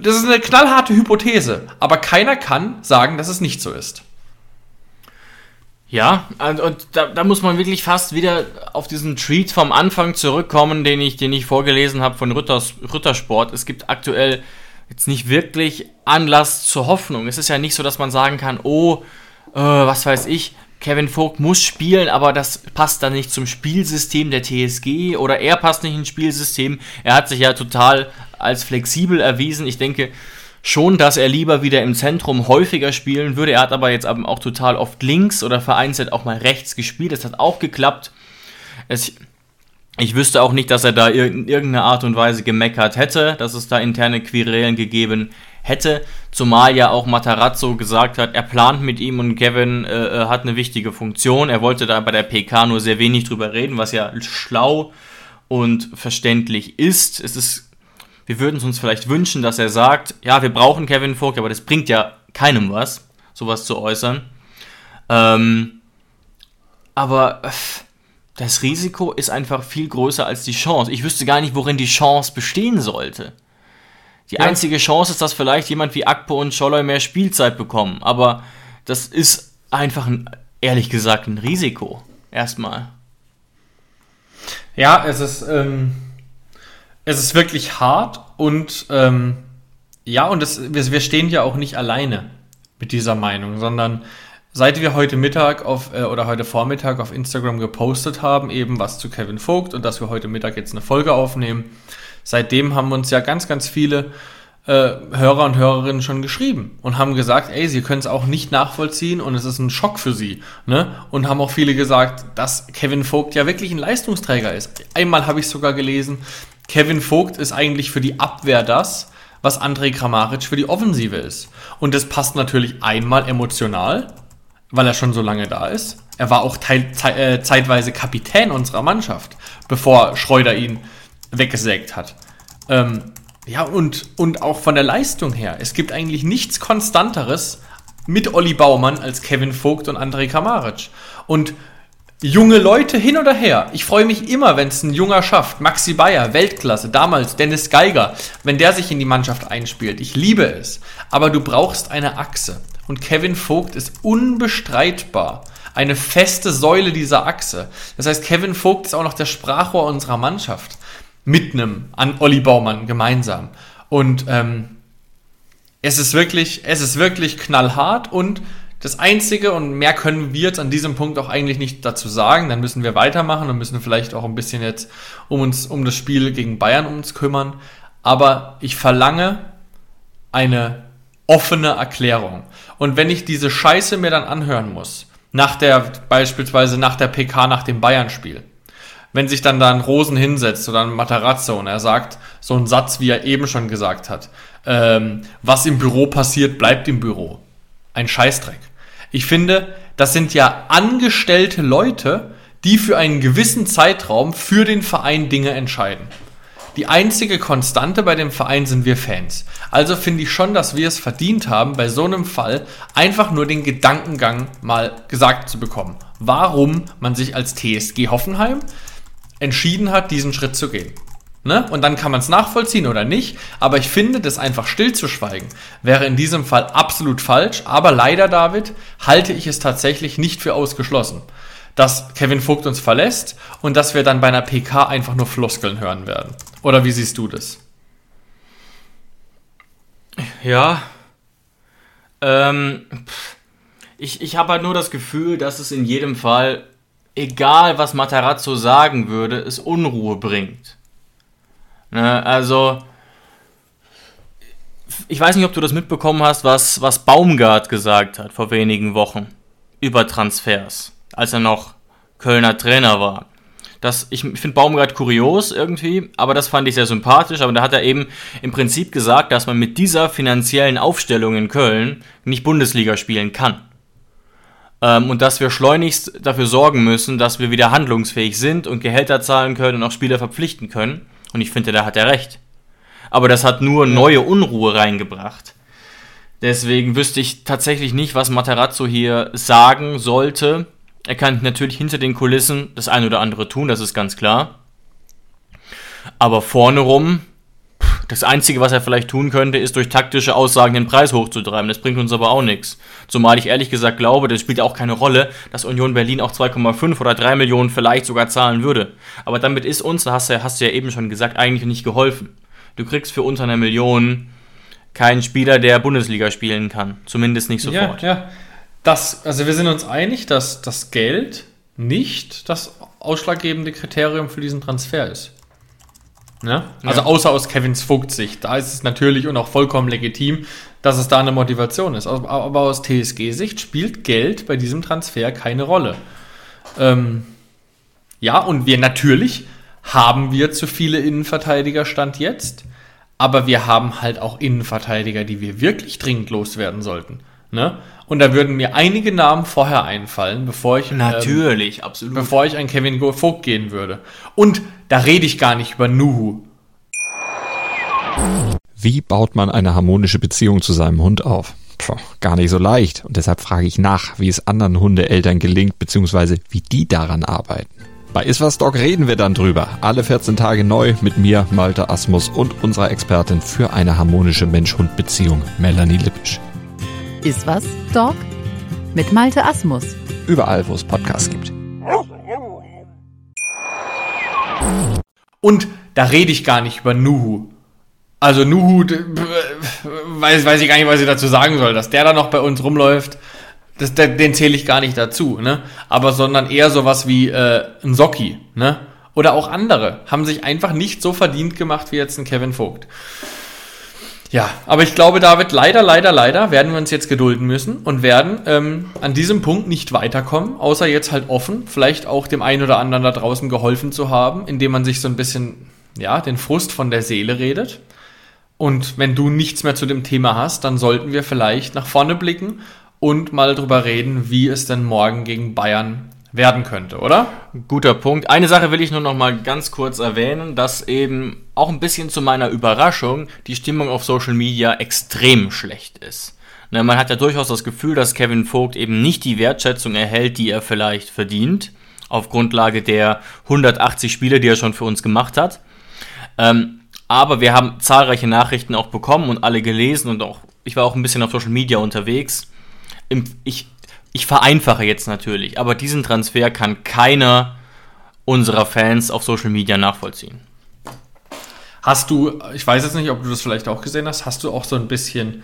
Das ist eine knallharte Hypothese, aber keiner kann sagen, dass es nicht so ist. Ja, und da, da, muss man wirklich fast wieder auf diesen Tweet vom Anfang zurückkommen, den ich, den ich vorgelesen habe von Ritters, Rittersport. Es gibt aktuell jetzt nicht wirklich Anlass zur Hoffnung. Es ist ja nicht so, dass man sagen kann, oh, äh, was weiß ich, Kevin Vogt muss spielen, aber das passt dann nicht zum Spielsystem der TSG oder er passt nicht ins Spielsystem. Er hat sich ja total als flexibel erwiesen. Ich denke, schon, dass er lieber wieder im Zentrum häufiger spielen würde. Er hat aber jetzt auch total oft links oder vereinzelt auch mal rechts gespielt. Das hat auch geklappt. Es, ich wüsste auch nicht, dass er da in irgendeiner Art und Weise gemeckert hätte, dass es da interne Querelen gegeben hätte. Zumal ja auch Matarazzo gesagt hat, er plant mit ihm und Kevin äh, äh hat eine wichtige Funktion. Er wollte da bei der PK nur sehr wenig drüber reden, was ja schlau und verständlich ist. Es ist wir würden es uns vielleicht wünschen, dass er sagt, ja, wir brauchen Kevin Vogt, aber das bringt ja keinem was, sowas zu äußern. Ähm, aber äh, das Risiko ist einfach viel größer als die Chance. Ich wüsste gar nicht, worin die Chance bestehen sollte. Die ja. einzige Chance ist, dass vielleicht jemand wie Akpo und Scholloy mehr Spielzeit bekommen. Aber das ist einfach, ein, ehrlich gesagt, ein Risiko. Erstmal. Ja, es ist, ähm, es ist wirklich hart und ähm, ja, und das, wir, wir stehen ja auch nicht alleine mit dieser Meinung, sondern seit wir heute Mittag auf äh, oder heute Vormittag auf Instagram gepostet haben, eben was zu Kevin Vogt und dass wir heute Mittag jetzt eine Folge aufnehmen, seitdem haben uns ja ganz, ganz viele äh, Hörer und Hörerinnen schon geschrieben und haben gesagt, ey, sie können es auch nicht nachvollziehen und es ist ein Schock für sie. Ne? Und haben auch viele gesagt, dass Kevin Vogt ja wirklich ein Leistungsträger ist. Einmal habe ich sogar gelesen, Kevin Vogt ist eigentlich für die Abwehr das, was Andrei Kramaric für die Offensive ist. Und das passt natürlich einmal emotional, weil er schon so lange da ist. Er war auch teil, ze äh, zeitweise Kapitän unserer Mannschaft, bevor Schreuder ihn weggesägt hat. Ähm, ja, und, und auch von der Leistung her. Es gibt eigentlich nichts Konstanteres mit Olli Baumann als Kevin Vogt und André Kamaric. Und junge Leute hin oder her. Ich freue mich immer, wenn es ein junger schafft. Maxi Bayer, Weltklasse, damals Dennis Geiger, wenn der sich in die Mannschaft einspielt. Ich liebe es. Aber du brauchst eine Achse. Und Kevin Vogt ist unbestreitbar eine feste Säule dieser Achse. Das heißt, Kevin Vogt ist auch noch der Sprachrohr unserer Mannschaft mit einem an Olli Baumann gemeinsam. Und ähm, es ist wirklich, es ist wirklich knallhart und das Einzige, und mehr können wir jetzt an diesem Punkt auch eigentlich nicht dazu sagen, dann müssen wir weitermachen und müssen vielleicht auch ein bisschen jetzt um uns, um das Spiel gegen Bayern uns kümmern. Aber ich verlange eine offene Erklärung. Und wenn ich diese Scheiße mir dann anhören muss, nach der, beispielsweise nach der PK, nach dem Bayern-Spiel, wenn sich dann da ein Rosen hinsetzt oder ein Matarazzo und er sagt so einen Satz, wie er eben schon gesagt hat, ähm, was im Büro passiert, bleibt im Büro. Ein Scheißdreck. Ich finde, das sind ja angestellte Leute, die für einen gewissen Zeitraum für den Verein Dinge entscheiden. Die einzige Konstante bei dem Verein sind wir Fans. Also finde ich schon, dass wir es verdient haben, bei so einem Fall einfach nur den Gedankengang mal gesagt zu bekommen. Warum man sich als TSG Hoffenheim entschieden hat, diesen Schritt zu gehen. Ne? Und dann kann man es nachvollziehen oder nicht. Aber ich finde, das einfach stillzuschweigen wäre in diesem Fall absolut falsch. Aber leider, David, halte ich es tatsächlich nicht für ausgeschlossen, dass Kevin Vogt uns verlässt und dass wir dann bei einer PK einfach nur Floskeln hören werden. Oder wie siehst du das? Ja. Ähm, ich ich habe halt nur das Gefühl, dass es in jedem Fall, egal was Matarazzo sagen würde, es Unruhe bringt. Ne, also, ich weiß nicht, ob du das mitbekommen hast, was, was Baumgart gesagt hat vor wenigen Wochen über Transfers, als er noch Kölner Trainer war. Das, ich finde Baumgart kurios irgendwie, aber das fand ich sehr sympathisch. Aber da hat er eben im Prinzip gesagt, dass man mit dieser finanziellen Aufstellung in Köln nicht Bundesliga spielen kann. Ähm, und dass wir schleunigst dafür sorgen müssen, dass wir wieder handlungsfähig sind und Gehälter zahlen können und auch Spieler verpflichten können. Und ich finde, da hat er recht. Aber das hat nur neue Unruhe reingebracht. Deswegen wüsste ich tatsächlich nicht, was Materazzo hier sagen sollte. Er kann natürlich hinter den Kulissen das eine oder andere tun, das ist ganz klar. Aber vorne rum, das Einzige, was er vielleicht tun könnte, ist durch taktische Aussagen den Preis hochzutreiben. Das bringt uns aber auch nichts. Zumal ich ehrlich gesagt glaube, das spielt auch keine Rolle, dass Union Berlin auch 2,5 oder 3 Millionen vielleicht sogar zahlen würde. Aber damit ist uns, hast du, hast du ja eben schon gesagt, eigentlich nicht geholfen. Du kriegst für unter einer Million keinen Spieler, der Bundesliga spielen kann. Zumindest nicht sofort. Ja, ja. Das, also wir sind uns einig, dass das Geld nicht das ausschlaggebende Kriterium für diesen Transfer ist. Ne? Also ja. außer aus Kevins Vogts Sicht. Da ist es natürlich und auch vollkommen legitim, dass es da eine Motivation ist. Aber aus TSG-Sicht spielt Geld bei diesem Transfer keine Rolle. Ähm, ja, und wir natürlich haben wir zu viele Innenverteidiger Stand jetzt, aber wir haben halt auch Innenverteidiger, die wir wirklich dringend loswerden sollten. Ne? Und da würden mir einige Namen vorher einfallen, bevor ich natürlich ähm, absolut bevor ich an Kevin Vogt gehen würde. Und da rede ich gar nicht über Nuhu. Wie baut man eine harmonische Beziehung zu seinem Hund auf? Puh, gar nicht so leicht. Und deshalb frage ich nach, wie es anderen Hundeeltern gelingt, beziehungsweise wie die daran arbeiten. Bei Iswas Dog reden wir dann drüber. Alle 14 Tage neu mit mir, Malte Asmus und unserer Expertin für eine harmonische Mensch-Hund-Beziehung, Melanie Lippisch. Iswas Dog mit Malte Asmus. Überall, wo es Podcasts gibt. da rede ich gar nicht über Nuhu. Also Nuhu, weiß, weiß ich gar nicht, was ich dazu sagen soll, dass der da noch bei uns rumläuft, das, der, den zähle ich gar nicht dazu, ne? Aber sondern eher sowas wie äh, ein Socki, ne? Oder auch andere haben sich einfach nicht so verdient gemacht wie jetzt ein Kevin Vogt. Ja, aber ich glaube, David, leider, leider, leider werden wir uns jetzt gedulden müssen und werden ähm, an diesem Punkt nicht weiterkommen, außer jetzt halt offen, vielleicht auch dem einen oder anderen da draußen geholfen zu haben, indem man sich so ein bisschen, ja, den Frust von der Seele redet. Und wenn du nichts mehr zu dem Thema hast, dann sollten wir vielleicht nach vorne blicken und mal drüber reden, wie es denn morgen gegen Bayern werden könnte, oder? Guter Punkt. Eine Sache will ich nur noch mal ganz kurz erwähnen, dass eben auch ein bisschen zu meiner Überraschung die Stimmung auf Social Media extrem schlecht ist. Ne, man hat ja durchaus das Gefühl, dass Kevin Vogt eben nicht die Wertschätzung erhält, die er vielleicht verdient, auf Grundlage der 180 Spiele, die er schon für uns gemacht hat. Ähm, aber wir haben zahlreiche Nachrichten auch bekommen und alle gelesen und auch, ich war auch ein bisschen auf Social Media unterwegs. Ich, ich vereinfache jetzt natürlich, aber diesen Transfer kann keiner unserer Fans auf Social Media nachvollziehen. Hast du, ich weiß jetzt nicht, ob du das vielleicht auch gesehen hast, hast du auch so ein bisschen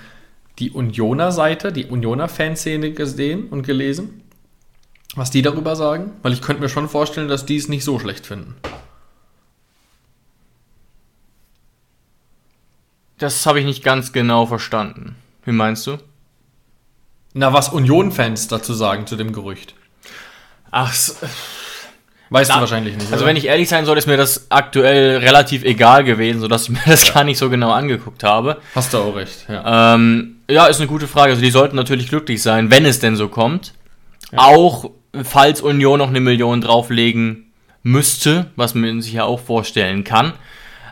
die Unioner-Seite, die Unioner-Fanszene gesehen und gelesen? Was die darüber sagen? Weil ich könnte mir schon vorstellen, dass die es nicht so schlecht finden. Das habe ich nicht ganz genau verstanden. Wie meinst du? Na, was Union-Fans dazu sagen zu dem Gerücht? Ach, Weißt Na, du wahrscheinlich nicht. also oder? wenn ich ehrlich sein soll, ist mir das aktuell relativ egal gewesen, sodass ich mir das gar nicht so genau angeguckt habe. Hast du auch recht, ja. Ähm, ja, ist eine gute Frage. Also die sollten natürlich glücklich sein, wenn es denn so kommt. Auch falls Union noch eine Million drauflegen müsste, was man sich ja auch vorstellen kann.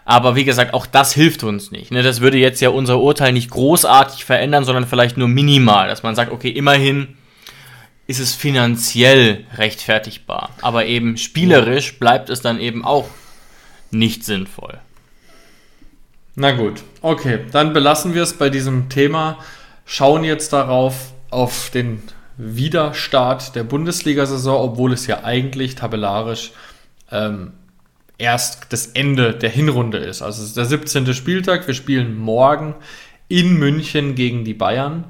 Aber wie gesagt, auch das hilft uns nicht. Ne? Das würde jetzt ja unser Urteil nicht großartig verändern, sondern vielleicht nur minimal, dass man sagt, okay, immerhin ist es finanziell rechtfertigbar. Aber eben spielerisch bleibt es dann eben auch nicht sinnvoll. Na gut, okay, dann belassen wir es bei diesem Thema. Schauen jetzt darauf, auf den Wiederstart der Bundesliga-Saison, obwohl es ja eigentlich tabellarisch ähm, erst das Ende der Hinrunde ist. Also es ist der 17. Spieltag. Wir spielen morgen in München gegen die Bayern.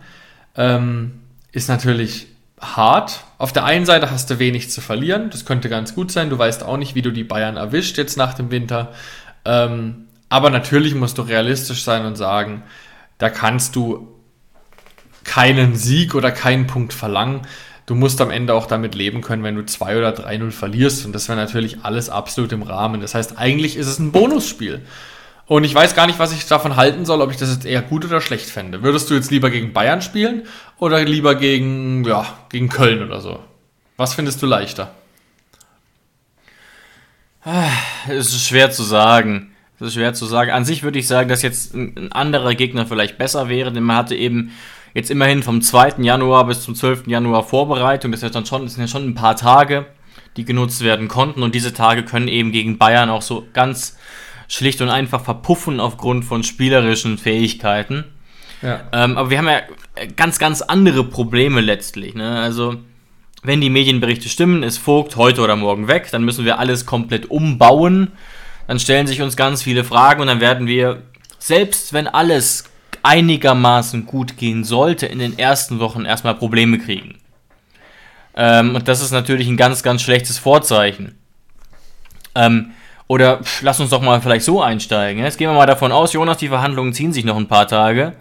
Ähm, ist natürlich hart. Auf der einen Seite hast du wenig zu verlieren. Das könnte ganz gut sein. Du weißt auch nicht, wie du die Bayern erwischt jetzt nach dem Winter. Ähm, aber natürlich musst du realistisch sein und sagen, da kannst du keinen Sieg oder keinen Punkt verlangen. Du musst am Ende auch damit leben können, wenn du 2 oder 3-0 verlierst. Und das wäre natürlich alles absolut im Rahmen. Das heißt, eigentlich ist es ein Bonusspiel. Und ich weiß gar nicht, was ich davon halten soll, ob ich das jetzt eher gut oder schlecht fände. Würdest du jetzt lieber gegen Bayern spielen oder lieber gegen, ja, gegen Köln oder so? Was findest du leichter? Es ist schwer zu sagen. Es ist schwer zu sagen. An sich würde ich sagen, dass jetzt ein ein anderer Gegner vielleicht besser wäre, denn man hatte eben jetzt immerhin vom 2. Januar bis zum 12. Januar Vorbereitung. Das, ist dann schon, das sind ja schon ein paar Tage, die genutzt werden konnten. Und diese Tage können eben gegen Bayern auch so ganz schlicht und einfach verpuffen aufgrund von spielerischen Fähigkeiten. Ja. Ähm, aber wir haben ja ganz, ganz andere Probleme letztlich. Ne? Also, wenn die Medienberichte stimmen, ist Vogt heute oder morgen weg, dann müssen wir alles komplett umbauen. Dann stellen sich uns ganz viele Fragen und dann werden wir, selbst wenn alles einigermaßen gut gehen sollte, in den ersten Wochen erstmal Probleme kriegen. Ähm, und das ist natürlich ein ganz, ganz schlechtes Vorzeichen. Ähm, oder pff, lass uns doch mal vielleicht so einsteigen. Jetzt gehen wir mal davon aus, Jonas, die Verhandlungen ziehen sich noch ein paar Tage.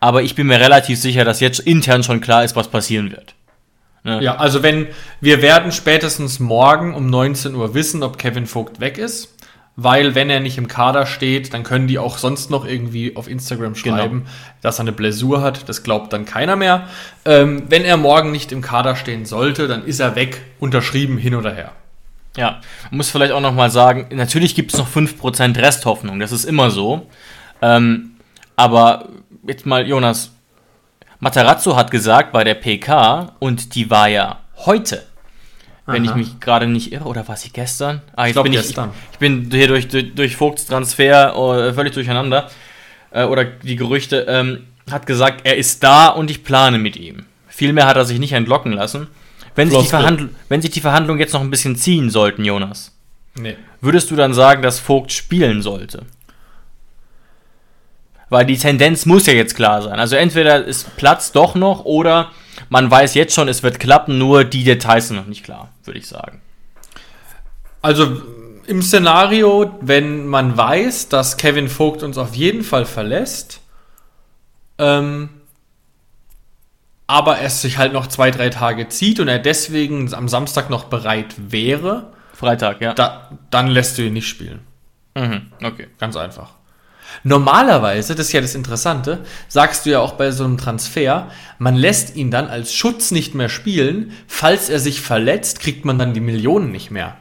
Aber ich bin mir relativ sicher, dass jetzt intern schon klar ist, was passieren wird. Ja, also wenn wir werden spätestens morgen um 19 Uhr wissen, ob Kevin Vogt weg ist. Weil wenn er nicht im Kader steht, dann können die auch sonst noch irgendwie auf Instagram schreiben, dass er eine Blessur hat. Das glaubt dann keiner mehr. Ähm, wenn er morgen nicht im Kader stehen sollte, dann ist er weg, unterschrieben hin oder her. Ja, man muss vielleicht auch nochmal sagen, natürlich gibt es noch 5% Resthoffnung, das ist immer so. Ähm, aber jetzt mal, Jonas, Matarazzo hat gesagt bei der PK, und die war ja heute, wenn Aha. ich mich gerade nicht irre, oder war sie gestern? Ah, jetzt glaub, bin ich, gestern. ich bin hier durch, durch, durch Vogts Transfer äh, völlig durcheinander. Äh, oder die Gerüchte, ähm, hat gesagt, er ist da und ich plane mit ihm. Vielmehr hat er sich nicht entlocken lassen. Wenn sich, wenn sich die Verhandlungen jetzt noch ein bisschen ziehen sollten, Jonas, Nee. würdest du dann sagen, dass Vogt spielen sollte? Weil die Tendenz muss ja jetzt klar sein. Also entweder ist Platz doch noch oder man weiß jetzt schon, es wird klappen, nur die Details sind noch nicht klar, würde ich sagen. Also im Szenario, wenn man weiß, dass Kevin Vogt uns auf jeden Fall verlässt, ähm, aber es sich halt noch zwei, drei Tage zieht und er deswegen am Samstag noch bereit wäre, Freitag, ja. da, dann lässt du ihn nicht spielen. Mhm, okay. Ganz einfach. Normalerweise, das ist ja das Interessante, sagst du ja auch bei so einem Transfer, man lässt ihn dann als Schutz nicht mehr spielen, falls er sich verletzt, kriegt man dann die Millionen nicht mehr.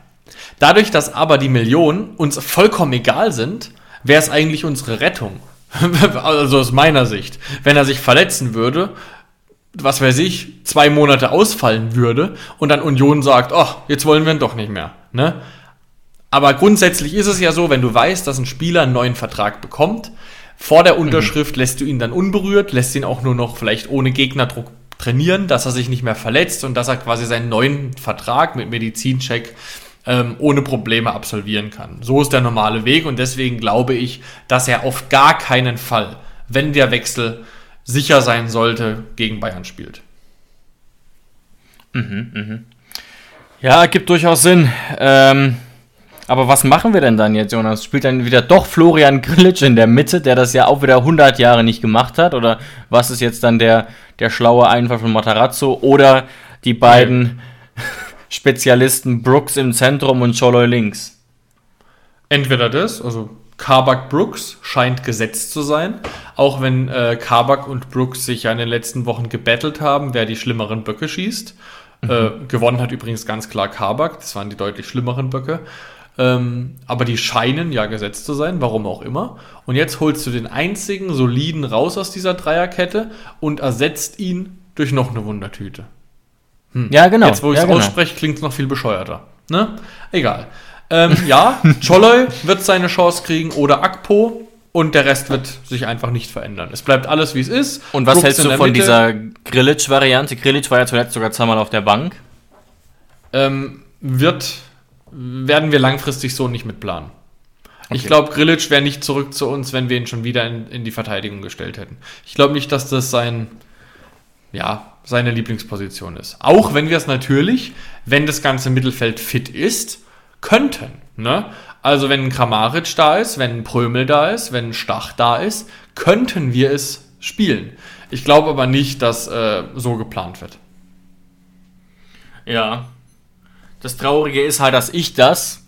Dadurch, dass aber die Millionen uns vollkommen egal sind, wäre es eigentlich unsere Rettung. also aus meiner Sicht. Wenn er sich verletzen würde, was weiß ich, zwei Monate ausfallen würde und dann Union sagt, ach, jetzt wollen wir ihn doch nicht mehr. Ne? Aber grundsätzlich ist es ja so, wenn du weißt, dass ein Spieler einen neuen Vertrag bekommt, vor der Unterschrift mhm. lässt du ihn dann unberührt, lässt ihn auch nur noch vielleicht ohne Gegnerdruck trainieren, dass er sich nicht mehr verletzt und dass er quasi seinen neuen Vertrag mit Medizincheck ähm, ohne Probleme absolvieren kann. So ist der normale Weg und deswegen glaube ich, dass er auf gar keinen Fall, wenn der Wechsel sicher sein sollte, gegen Bayern spielt. Mhm, mhm. Ja, gibt durchaus Sinn. Ähm, aber was machen wir denn dann jetzt, Jonas? Spielt dann wieder doch Florian Grillitsch in der Mitte, der das ja auch wieder 100 Jahre nicht gemacht hat? Oder was ist jetzt dann der, der schlaue Einfall von Matarazzo? Oder die beiden Spezialisten Brooks im Zentrum und Choloy links? Entweder das, also Kabak Brooks scheint gesetzt zu sein. Auch wenn äh, Kabak und Brooks sich ja in den letzten Wochen gebettelt haben, wer die schlimmeren Böcke schießt. Mhm. Äh, gewonnen hat übrigens ganz klar Kabak, das waren die deutlich schlimmeren Böcke. Ähm, aber die scheinen ja gesetzt zu sein, warum auch immer. Und jetzt holst du den einzigen soliden raus aus dieser Dreierkette und ersetzt ihn durch noch eine Wundertüte. Hm. Ja, genau. Jetzt, wo ich es ja, genau. ausspreche, klingt es noch viel bescheuerter. Ne? Egal. Ähm, ja, Choloy wird seine Chance kriegen oder Akpo und der Rest wird sich einfach nicht verändern. Es bleibt alles, wie es ist. Und was Brooks hältst du von Mitte. dieser Grillitsch-Variante? Grillitsch war ja zuletzt sogar zweimal auf der Bank. Ähm, wird, werden wir langfristig so nicht mitplanen. Okay. Ich glaube, Grillitsch wäre nicht zurück zu uns, wenn wir ihn schon wieder in, in die Verteidigung gestellt hätten. Ich glaube nicht, dass das sein, ja, seine Lieblingsposition ist. Auch wenn wir es natürlich, wenn das ganze Mittelfeld fit ist, könnten. Ne? Also wenn ein Kramaric da ist, wenn ein Prömel da ist, wenn ein Stach da ist, könnten wir es spielen. Ich glaube aber nicht, dass äh, so geplant wird. Ja. Das Traurige ist halt, dass ich das,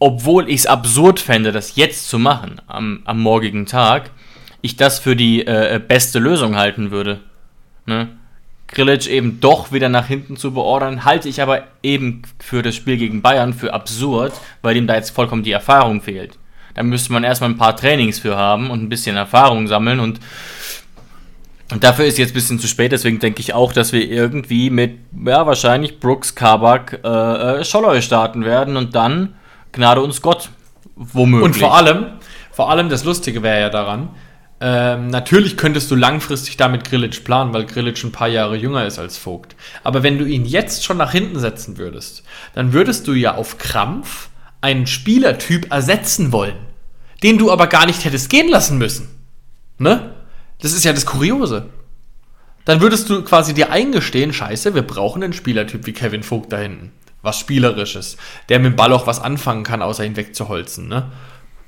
obwohl ich es absurd fände, das jetzt zu machen, am, am morgigen Tag, ich das für die äh, beste Lösung halten würde. Ne? Grilic eben doch wieder nach hinten zu beordern, halte ich aber eben für das Spiel gegen Bayern für absurd, weil ihm da jetzt vollkommen die Erfahrung fehlt. Da müsste man erstmal ein paar Trainings für haben und ein bisschen Erfahrung sammeln und, und dafür ist jetzt ein bisschen zu spät, deswegen denke ich auch, dass wir irgendwie mit, ja, wahrscheinlich Brooks, Kabak, äh, äh, Scholloy starten werden und dann Gnade uns Gott, womöglich. Und vor allem, vor allem das Lustige wäre ja daran, ähm, natürlich könntest du langfristig damit Grillitsch planen, weil Grillitsch ein paar Jahre jünger ist als Vogt. Aber wenn du ihn jetzt schon nach hinten setzen würdest, dann würdest du ja auf Krampf einen Spielertyp ersetzen wollen, den du aber gar nicht hättest gehen lassen müssen. Ne? Das ist ja das Kuriose. Dann würdest du quasi dir eingestehen, scheiße, wir brauchen einen Spielertyp wie Kevin Vogt da hinten. Was Spielerisches. Der mit dem Ball auch was anfangen kann, außer ihn wegzuholzen, ne?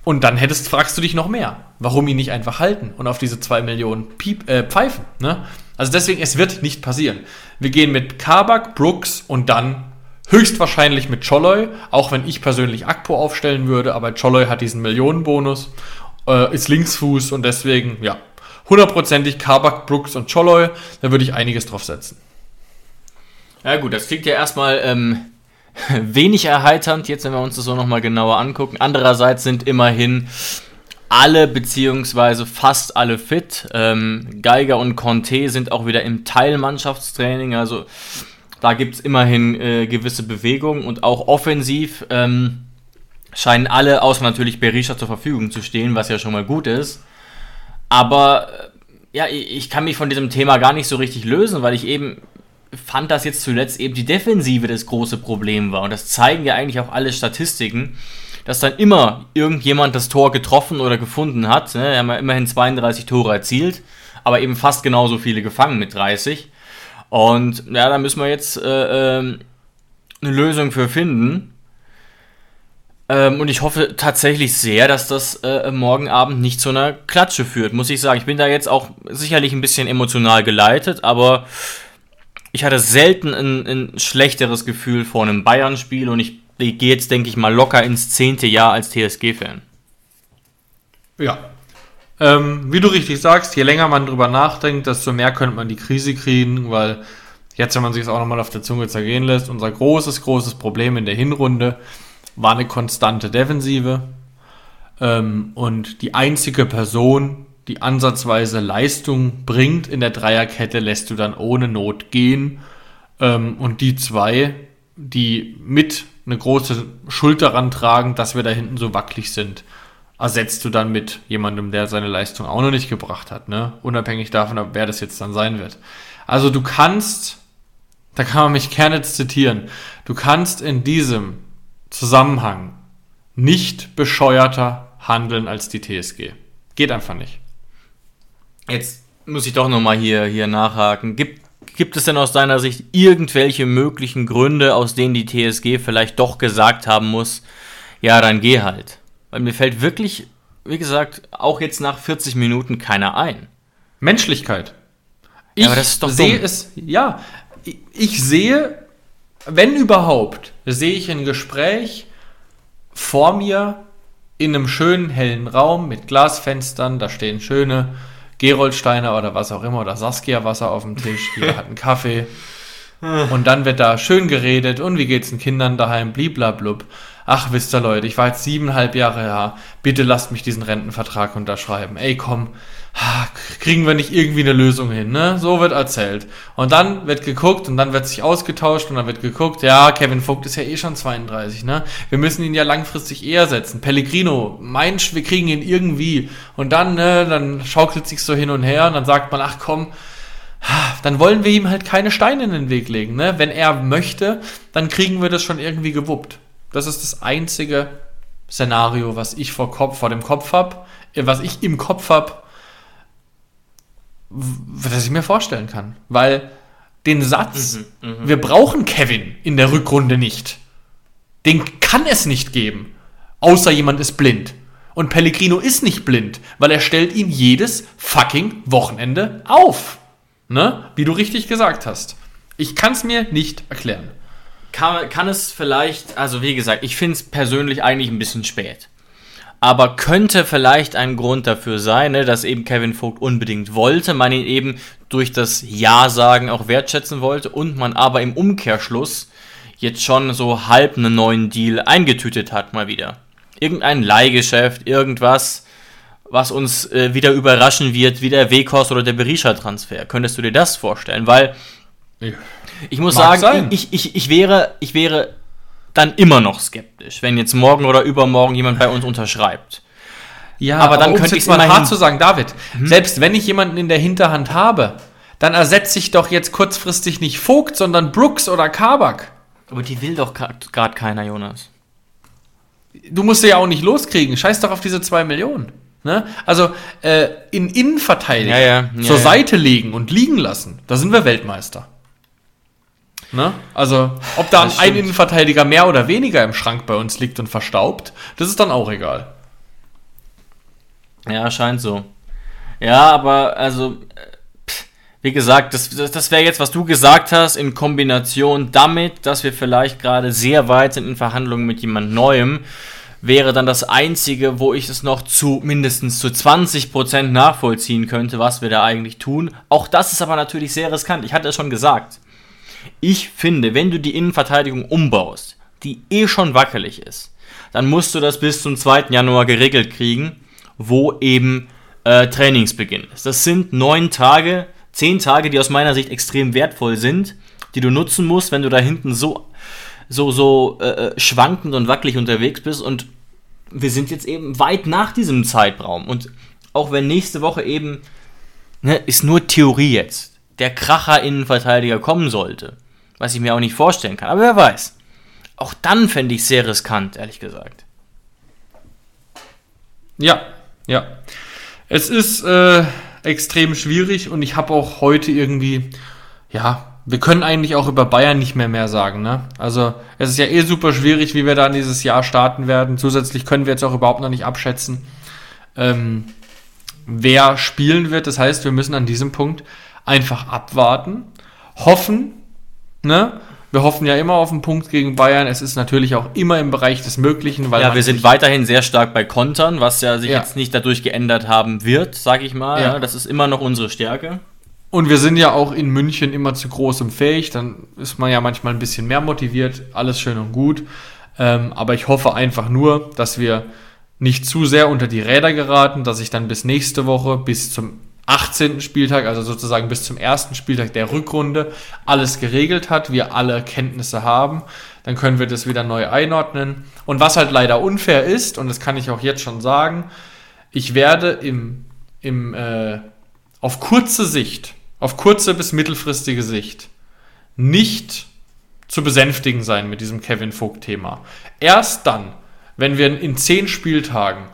Und dann hättest, fragst du dich noch mehr, warum ihn nicht einfach halten und auf diese zwei Millionen Piep, äh, pfeifen. Ne? Also deswegen, es wird nicht passieren. Wir gehen mit Kabak, Brooks und dann höchstwahrscheinlich mit Choloy, auch wenn ich persönlich Akpo aufstellen würde, aber Choloy hat diesen Millionenbonus, äh, ist Linksfuß und deswegen, ja, hundertprozentig Kabak, Brooks und Choloy, da würde ich einiges drauf setzen. Ja gut, das klingt ja erstmal ähm, wenig erheiternd, jetzt wenn wir uns das so nochmal genauer angucken. Andererseits sind immerhin alle beziehungsweise fast alle fit. Ähm, Geiger und Conte sind auch wieder im Teilmannschaftstraining, also da gibt es immerhin äh, gewisse Bewegungen und auch offensiv ähm, scheinen alle, außer natürlich Berisha zur Verfügung zu stehen, was ja schon mal gut ist. Aber äh, ja, ich kann mich von diesem Thema gar nicht so richtig lösen, weil ich eben fand, dass jetzt zuletzt eben die Defensive das große Problem war. Und das zeigen ja eigentlich auch alle Statistiken, dass dann immer irgendjemand das Tor getroffen oder gefunden hat. Ne? Wir haben ja immerhin 32 Tore erzielt, aber eben fast genauso viele gefangen mit 30. Und ja, da müssen wir jetzt äh, äh, eine Lösung für finden. Ähm, und ich hoffe tatsächlich sehr, dass das äh, morgen Abend nicht zu einer Klatsche führt, muss ich sagen. Ich bin da jetzt auch sicherlich ein bisschen emotional geleitet, aber ich hatte selten ein, ein schlechteres Gefühl vor einem Bayern-Spiel und ich, gehe jetzt, denke ich mal, locker ins zehnte Jahr als TSG-Fan. Ja. Ähm, wie du richtig sagst, je länger man drüber nachdenkt, desto mehr könnte man die Krise kriegen, weil jetzt, wenn man sich es auch nochmal auf der Zunge zergehen lässt, unser großes, großes Problem in der Hinrunde war eine konstante Defensive. Ähm, und die einzige Person, die ansatzweise Leistung bringt in der Dreierkette, lässt du dann ohne Not gehen. Ähm, und die zwei, die mit eine große Schuld daran tragen, dass wir da hinten so wackelig sind, ersetzt du dann mit jemandem, der seine Leistung auch noch nicht gebracht hat, ne? Unabhängig davon, wer das jetzt dann sein wird. Also du kannst, da kann man mich gerne zitieren, du kannst in diesem Zusammenhang nicht bescheuerter handeln als die TSG. Geht einfach nicht. Jetzt muss ich doch nochmal hier, hier nachhaken. Gibt, gibt es denn aus deiner Sicht irgendwelche möglichen Gründe, aus denen die TSG vielleicht doch gesagt haben muss, ja, dann geh halt? Weil mir fällt wirklich, wie gesagt, auch jetzt nach 40 Minuten keiner ein. Menschlichkeit. Ich ja, sehe es, ja, ich sehe wenn überhaupt, sehe ich ein Gespräch vor mir in einem schönen hellen Raum mit Glasfenstern, da stehen schöne Geroldsteiner oder was auch immer oder Saskia Wasser auf dem Tisch, jeder hat einen Kaffee. Und dann wird da schön geredet und wie geht's den Kindern daheim, bliblablub. Ach, wisst ihr Leute, ich war jetzt siebeneinhalb Jahre her, bitte lasst mich diesen Rentenvertrag unterschreiben. Ey, komm, kriegen wir nicht irgendwie eine Lösung hin, ne? So wird erzählt. Und dann wird geguckt und dann wird sich ausgetauscht und dann wird geguckt, ja, Kevin Vogt ist ja eh schon 32, ne? Wir müssen ihn ja langfristig eher setzen. Pellegrino, meinst wir kriegen ihn irgendwie. Und dann, ne, dann schaukelt sich so hin und her und dann sagt man, ach komm, dann wollen wir ihm halt keine Steine in den Weg legen, ne? Wenn er möchte, dann kriegen wir das schon irgendwie gewuppt. Das ist das einzige Szenario, was ich vor, Kopf, vor dem Kopf hab, was ich im Kopf hab, was ich mir vorstellen kann. Weil den Satz, mhm, mh. wir brauchen Kevin in der Rückrunde nicht, den kann es nicht geben. Außer jemand ist blind. Und Pellegrino ist nicht blind, weil er stellt ihn jedes fucking Wochenende auf. Ne? Wie du richtig gesagt hast. Ich kann es mir nicht erklären. Kann, kann es vielleicht, also wie gesagt, ich finde es persönlich eigentlich ein bisschen spät aber könnte vielleicht ein Grund dafür sein, ne, dass eben Kevin Vogt unbedingt wollte, man ihn eben durch das Ja-Sagen auch wertschätzen wollte und man aber im Umkehrschluss jetzt schon so halb einen neuen Deal eingetütet hat, mal wieder. Irgendein Leihgeschäft, irgendwas, was uns äh, wieder überraschen wird, wie der Wekos oder der Berisha-Transfer. Könntest du dir das vorstellen? Weil ich muss Mag sagen, ich, ich, ich, wäre, ich wäre dann immer noch skeptisch, wenn jetzt morgen oder übermorgen jemand bei uns unterschreibt. Ja, aber dann aber könnte ich es mal hart zu sagen, David, hm? selbst wenn ich jemanden in der Hinterhand habe, dann ersetze ich doch jetzt kurzfristig nicht Vogt, sondern Brooks oder Kabak. Aber die will doch gerade keiner, Jonas. Du musst sie ja auch nicht loskriegen. Scheiß doch auf diese zwei Millionen. Ne? Also äh, in Innenverteidigung ja, ja, ja, zur Seite legen und liegen lassen, da sind wir Weltmeister. Ne? Also, ob da ein Innenverteidiger mehr oder weniger im Schrank bei uns liegt und verstaubt, das ist dann auch egal. Ja, scheint so. Ja, aber also, wie gesagt, das, das wäre jetzt, was du gesagt hast, in Kombination damit, dass wir vielleicht gerade sehr weit sind in Verhandlungen mit jemand Neuem, wäre dann das Einzige, wo ich es noch zu mindestens zu 20% nachvollziehen könnte, was wir da eigentlich tun. Auch das ist aber natürlich sehr riskant. Ich hatte es schon gesagt. Ich finde, wenn du die Innenverteidigung umbaust, die eh schon wackelig ist, dann musst du das bis zum 2. Januar geregelt kriegen, wo eben äh, Trainingsbeginn ist. Das sind neun Tage, zehn Tage, die aus meiner Sicht extrem wertvoll sind, die du nutzen musst, wenn du da hinten so, so, so äh, äh schwankend und wackelig unterwegs bist. Und wir sind jetzt eben weit nach diesem Zeitraum. Und auch wenn nächste Woche eben, ne, ist nur Theorie jetzt, der Kracher-Innenverteidiger kommen sollte. Was ich mir auch nicht vorstellen kann. Aber wer weiß. Auch dann fände ich sehr riskant, ehrlich gesagt. Ja, ja. Es ist äh, extrem schwierig und ich habe auch heute irgendwie, ja, wir können eigentlich auch über Bayern nicht mehr mehr sagen. Ne? Also es ist ja eh super schwierig, wie wir da dieses Jahr starten werden. Zusätzlich können wir jetzt auch überhaupt noch nicht abschätzen, ähm, wer spielen wird. Das heißt, wir müssen an diesem Punkt einfach abwarten, hoffen, ne? Wir hoffen ja immer auf einen Punkt gegen Bayern. Es ist natürlich auch immer im Bereich des Möglichen, weil Ja, wir sind weiterhin sehr stark bei Kontern, was ja sich Ja. jetzt nicht dadurch geändert haben wird, sag ich mal. Ja. Ja. Das ist immer noch unsere Stärke. Und wir sind ja auch in München immer zu großem fähig. Dann ist man ja manchmal ein bisschen mehr motiviert. Alles schön und gut. Ähm, aber ich hoffe einfach nur, dass wir nicht zu sehr unter die Räder geraten, dass ich dann bis nächste Woche, bis zum 18. Spieltag, also sozusagen bis zum ersten Spieltag der Rückrunde, alles geregelt hat, wir alle Kenntnisse haben. Dann können wir das wieder neu einordnen. Und was halt leider unfair ist, und das kann ich auch jetzt schon sagen, ich werde im, im, äh, auf kurze Sicht, auf kurze bis mittelfristige Sicht, nicht zu besänftigen sein mit diesem Kevin Vogt-Thema. Erst dann, wenn wir in zehn Spieltagen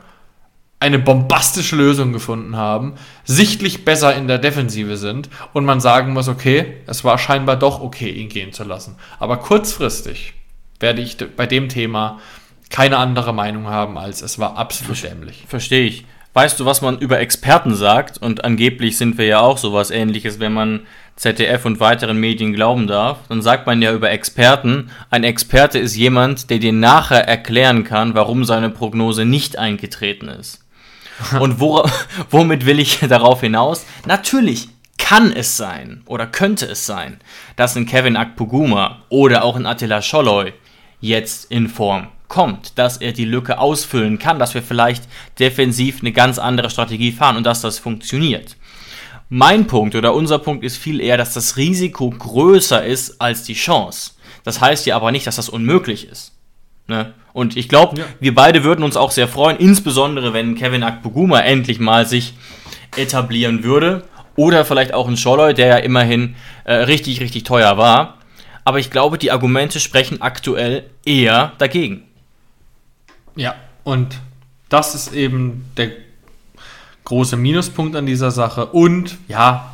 eine bombastische Lösung gefunden haben, sichtlich besser in der Defensive sind und man sagen muss, okay, es war scheinbar doch okay, ihn gehen zu lassen. Aber kurzfristig werde ich bei dem Thema keine andere Meinung haben, als es war absolut dämlich. Verstehe ich. Weißt du, was man über Experten sagt? Und angeblich sind wir ja auch sowas ähnliches, wenn man ZDF und weiteren Medien glauben darf. Dann sagt man ja über Experten, ein Experte ist jemand, der dir nachher erklären kann, warum seine Prognose nicht eingetreten ist. Und wora, womit will ich darauf hinaus? Natürlich kann es sein oder könnte es sein, dass ein Kevin Akpoguma oder auch ein Attila Scholloy jetzt in Form kommt, dass er die Lücke ausfüllen kann, dass wir vielleicht defensiv eine ganz andere Strategie fahren und dass das funktioniert. Mein Punkt oder unser Punkt ist viel eher, dass das Risiko größer ist als die Chance. Das heißt ja aber nicht, dass das unmöglich ist. Ne? Und ich glaube, Ja. wir beide würden uns auch sehr freuen, insbesondere wenn Kevin Akpoguma endlich mal sich etablieren würde. Oder vielleicht auch ein Scholloy, der ja immerhin äh, richtig, richtig teuer war. Aber ich glaube, die Argumente sprechen aktuell eher dagegen. Ja, und das ist eben der große Minuspunkt an dieser Sache. Und ja,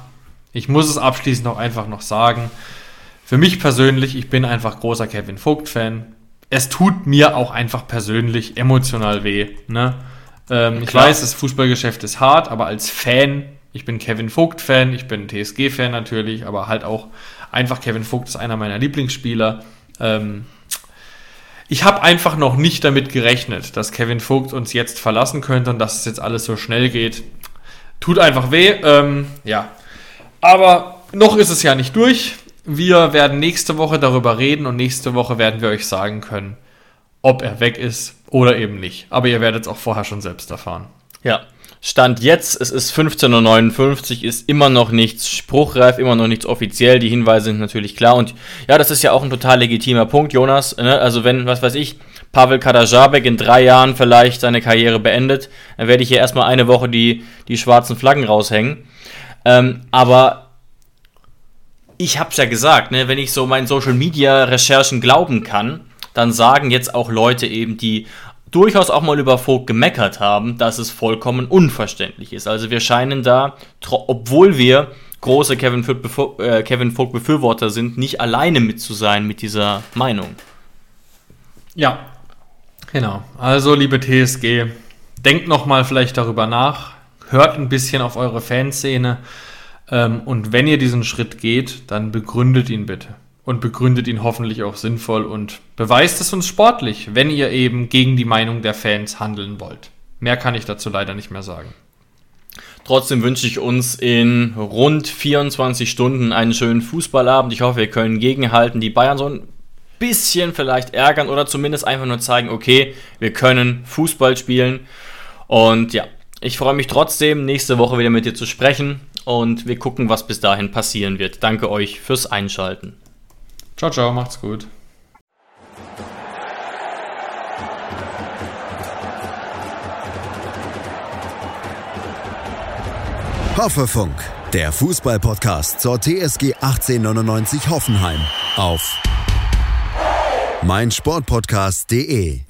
ich muss es abschließend auch einfach noch sagen. Für mich persönlich, ich bin einfach großer Kevin Vogt-Fan. Es tut mir auch einfach persönlich emotional weh. Ne? Ähm, ich weiß, das Fußballgeschäft ist hart, aber als Fan, ich bin Kevin Vogt-Fan, ich bin TSG-Fan natürlich, aber halt auch einfach Kevin Vogt ist einer meiner Lieblingsspieler. Ähm, ich habe einfach noch nicht damit gerechnet, dass Kevin Vogt uns jetzt verlassen könnte und dass es jetzt alles so schnell geht. Tut einfach weh. Ähm, ja. Aber noch ist es ja nicht durch. Wir werden nächste Woche darüber reden und nächste Woche werden wir euch sagen können, ob er weg ist oder eben nicht. Aber ihr werdet es auch vorher schon selbst erfahren. Ja. Stand jetzt, es ist 15.59 Uhr, ist immer noch nichts spruchreif, immer noch nichts offiziell. Die Hinweise sind natürlich klar. Und ja, das ist ja auch ein total legitimer Punkt, Jonas. Ne? Also wenn, was weiß ich, Pavel Kadajabek in drei Jahren vielleicht seine Karriere beendet, dann werde ich hier erstmal eine Woche die, die schwarzen Flaggen raushängen. Ähm, aber ich hab's ja gesagt, ne, wenn ich so meinen Social Media Recherchen glauben kann, dann sagen jetzt auch Leute eben, die durchaus auch mal über Vogt gemeckert haben, dass es vollkommen unverständlich ist. Also wir scheinen da, obwohl wir große Kevin Vogt, äh, Kevin Vogt Befürworter sind, nicht alleine mit zu sein mit dieser Meinung. Ja, genau. Also, liebe TSG, denkt nochmal vielleicht darüber nach, hört ein bisschen auf eure Fanszene ähm, und wenn ihr diesen Schritt geht, dann begründet ihn bitte. Und begründet ihn hoffentlich auch sinnvoll und beweist es uns sportlich, wenn ihr eben gegen die Meinung der Fans handeln wollt. Mehr kann ich dazu leider nicht mehr sagen. Trotzdem wünsche ich uns in rund 24 Stunden einen schönen Fußballabend. Ich hoffe, wir können gegenhalten, die Bayern so ein bisschen vielleicht ärgern oder zumindest einfach nur zeigen, okay, wir können Fußball spielen. Und ja, ich freue mich trotzdem, nächste Woche wieder mit dir zu sprechen und wir gucken, was bis dahin passieren wird. Danke euch fürs Einschalten. Ciao, ciao, macht's gut. Hoffefunk, der Fußballpodcast zur TSG 1899 Hoffenheim auf meinsportpodcast.de.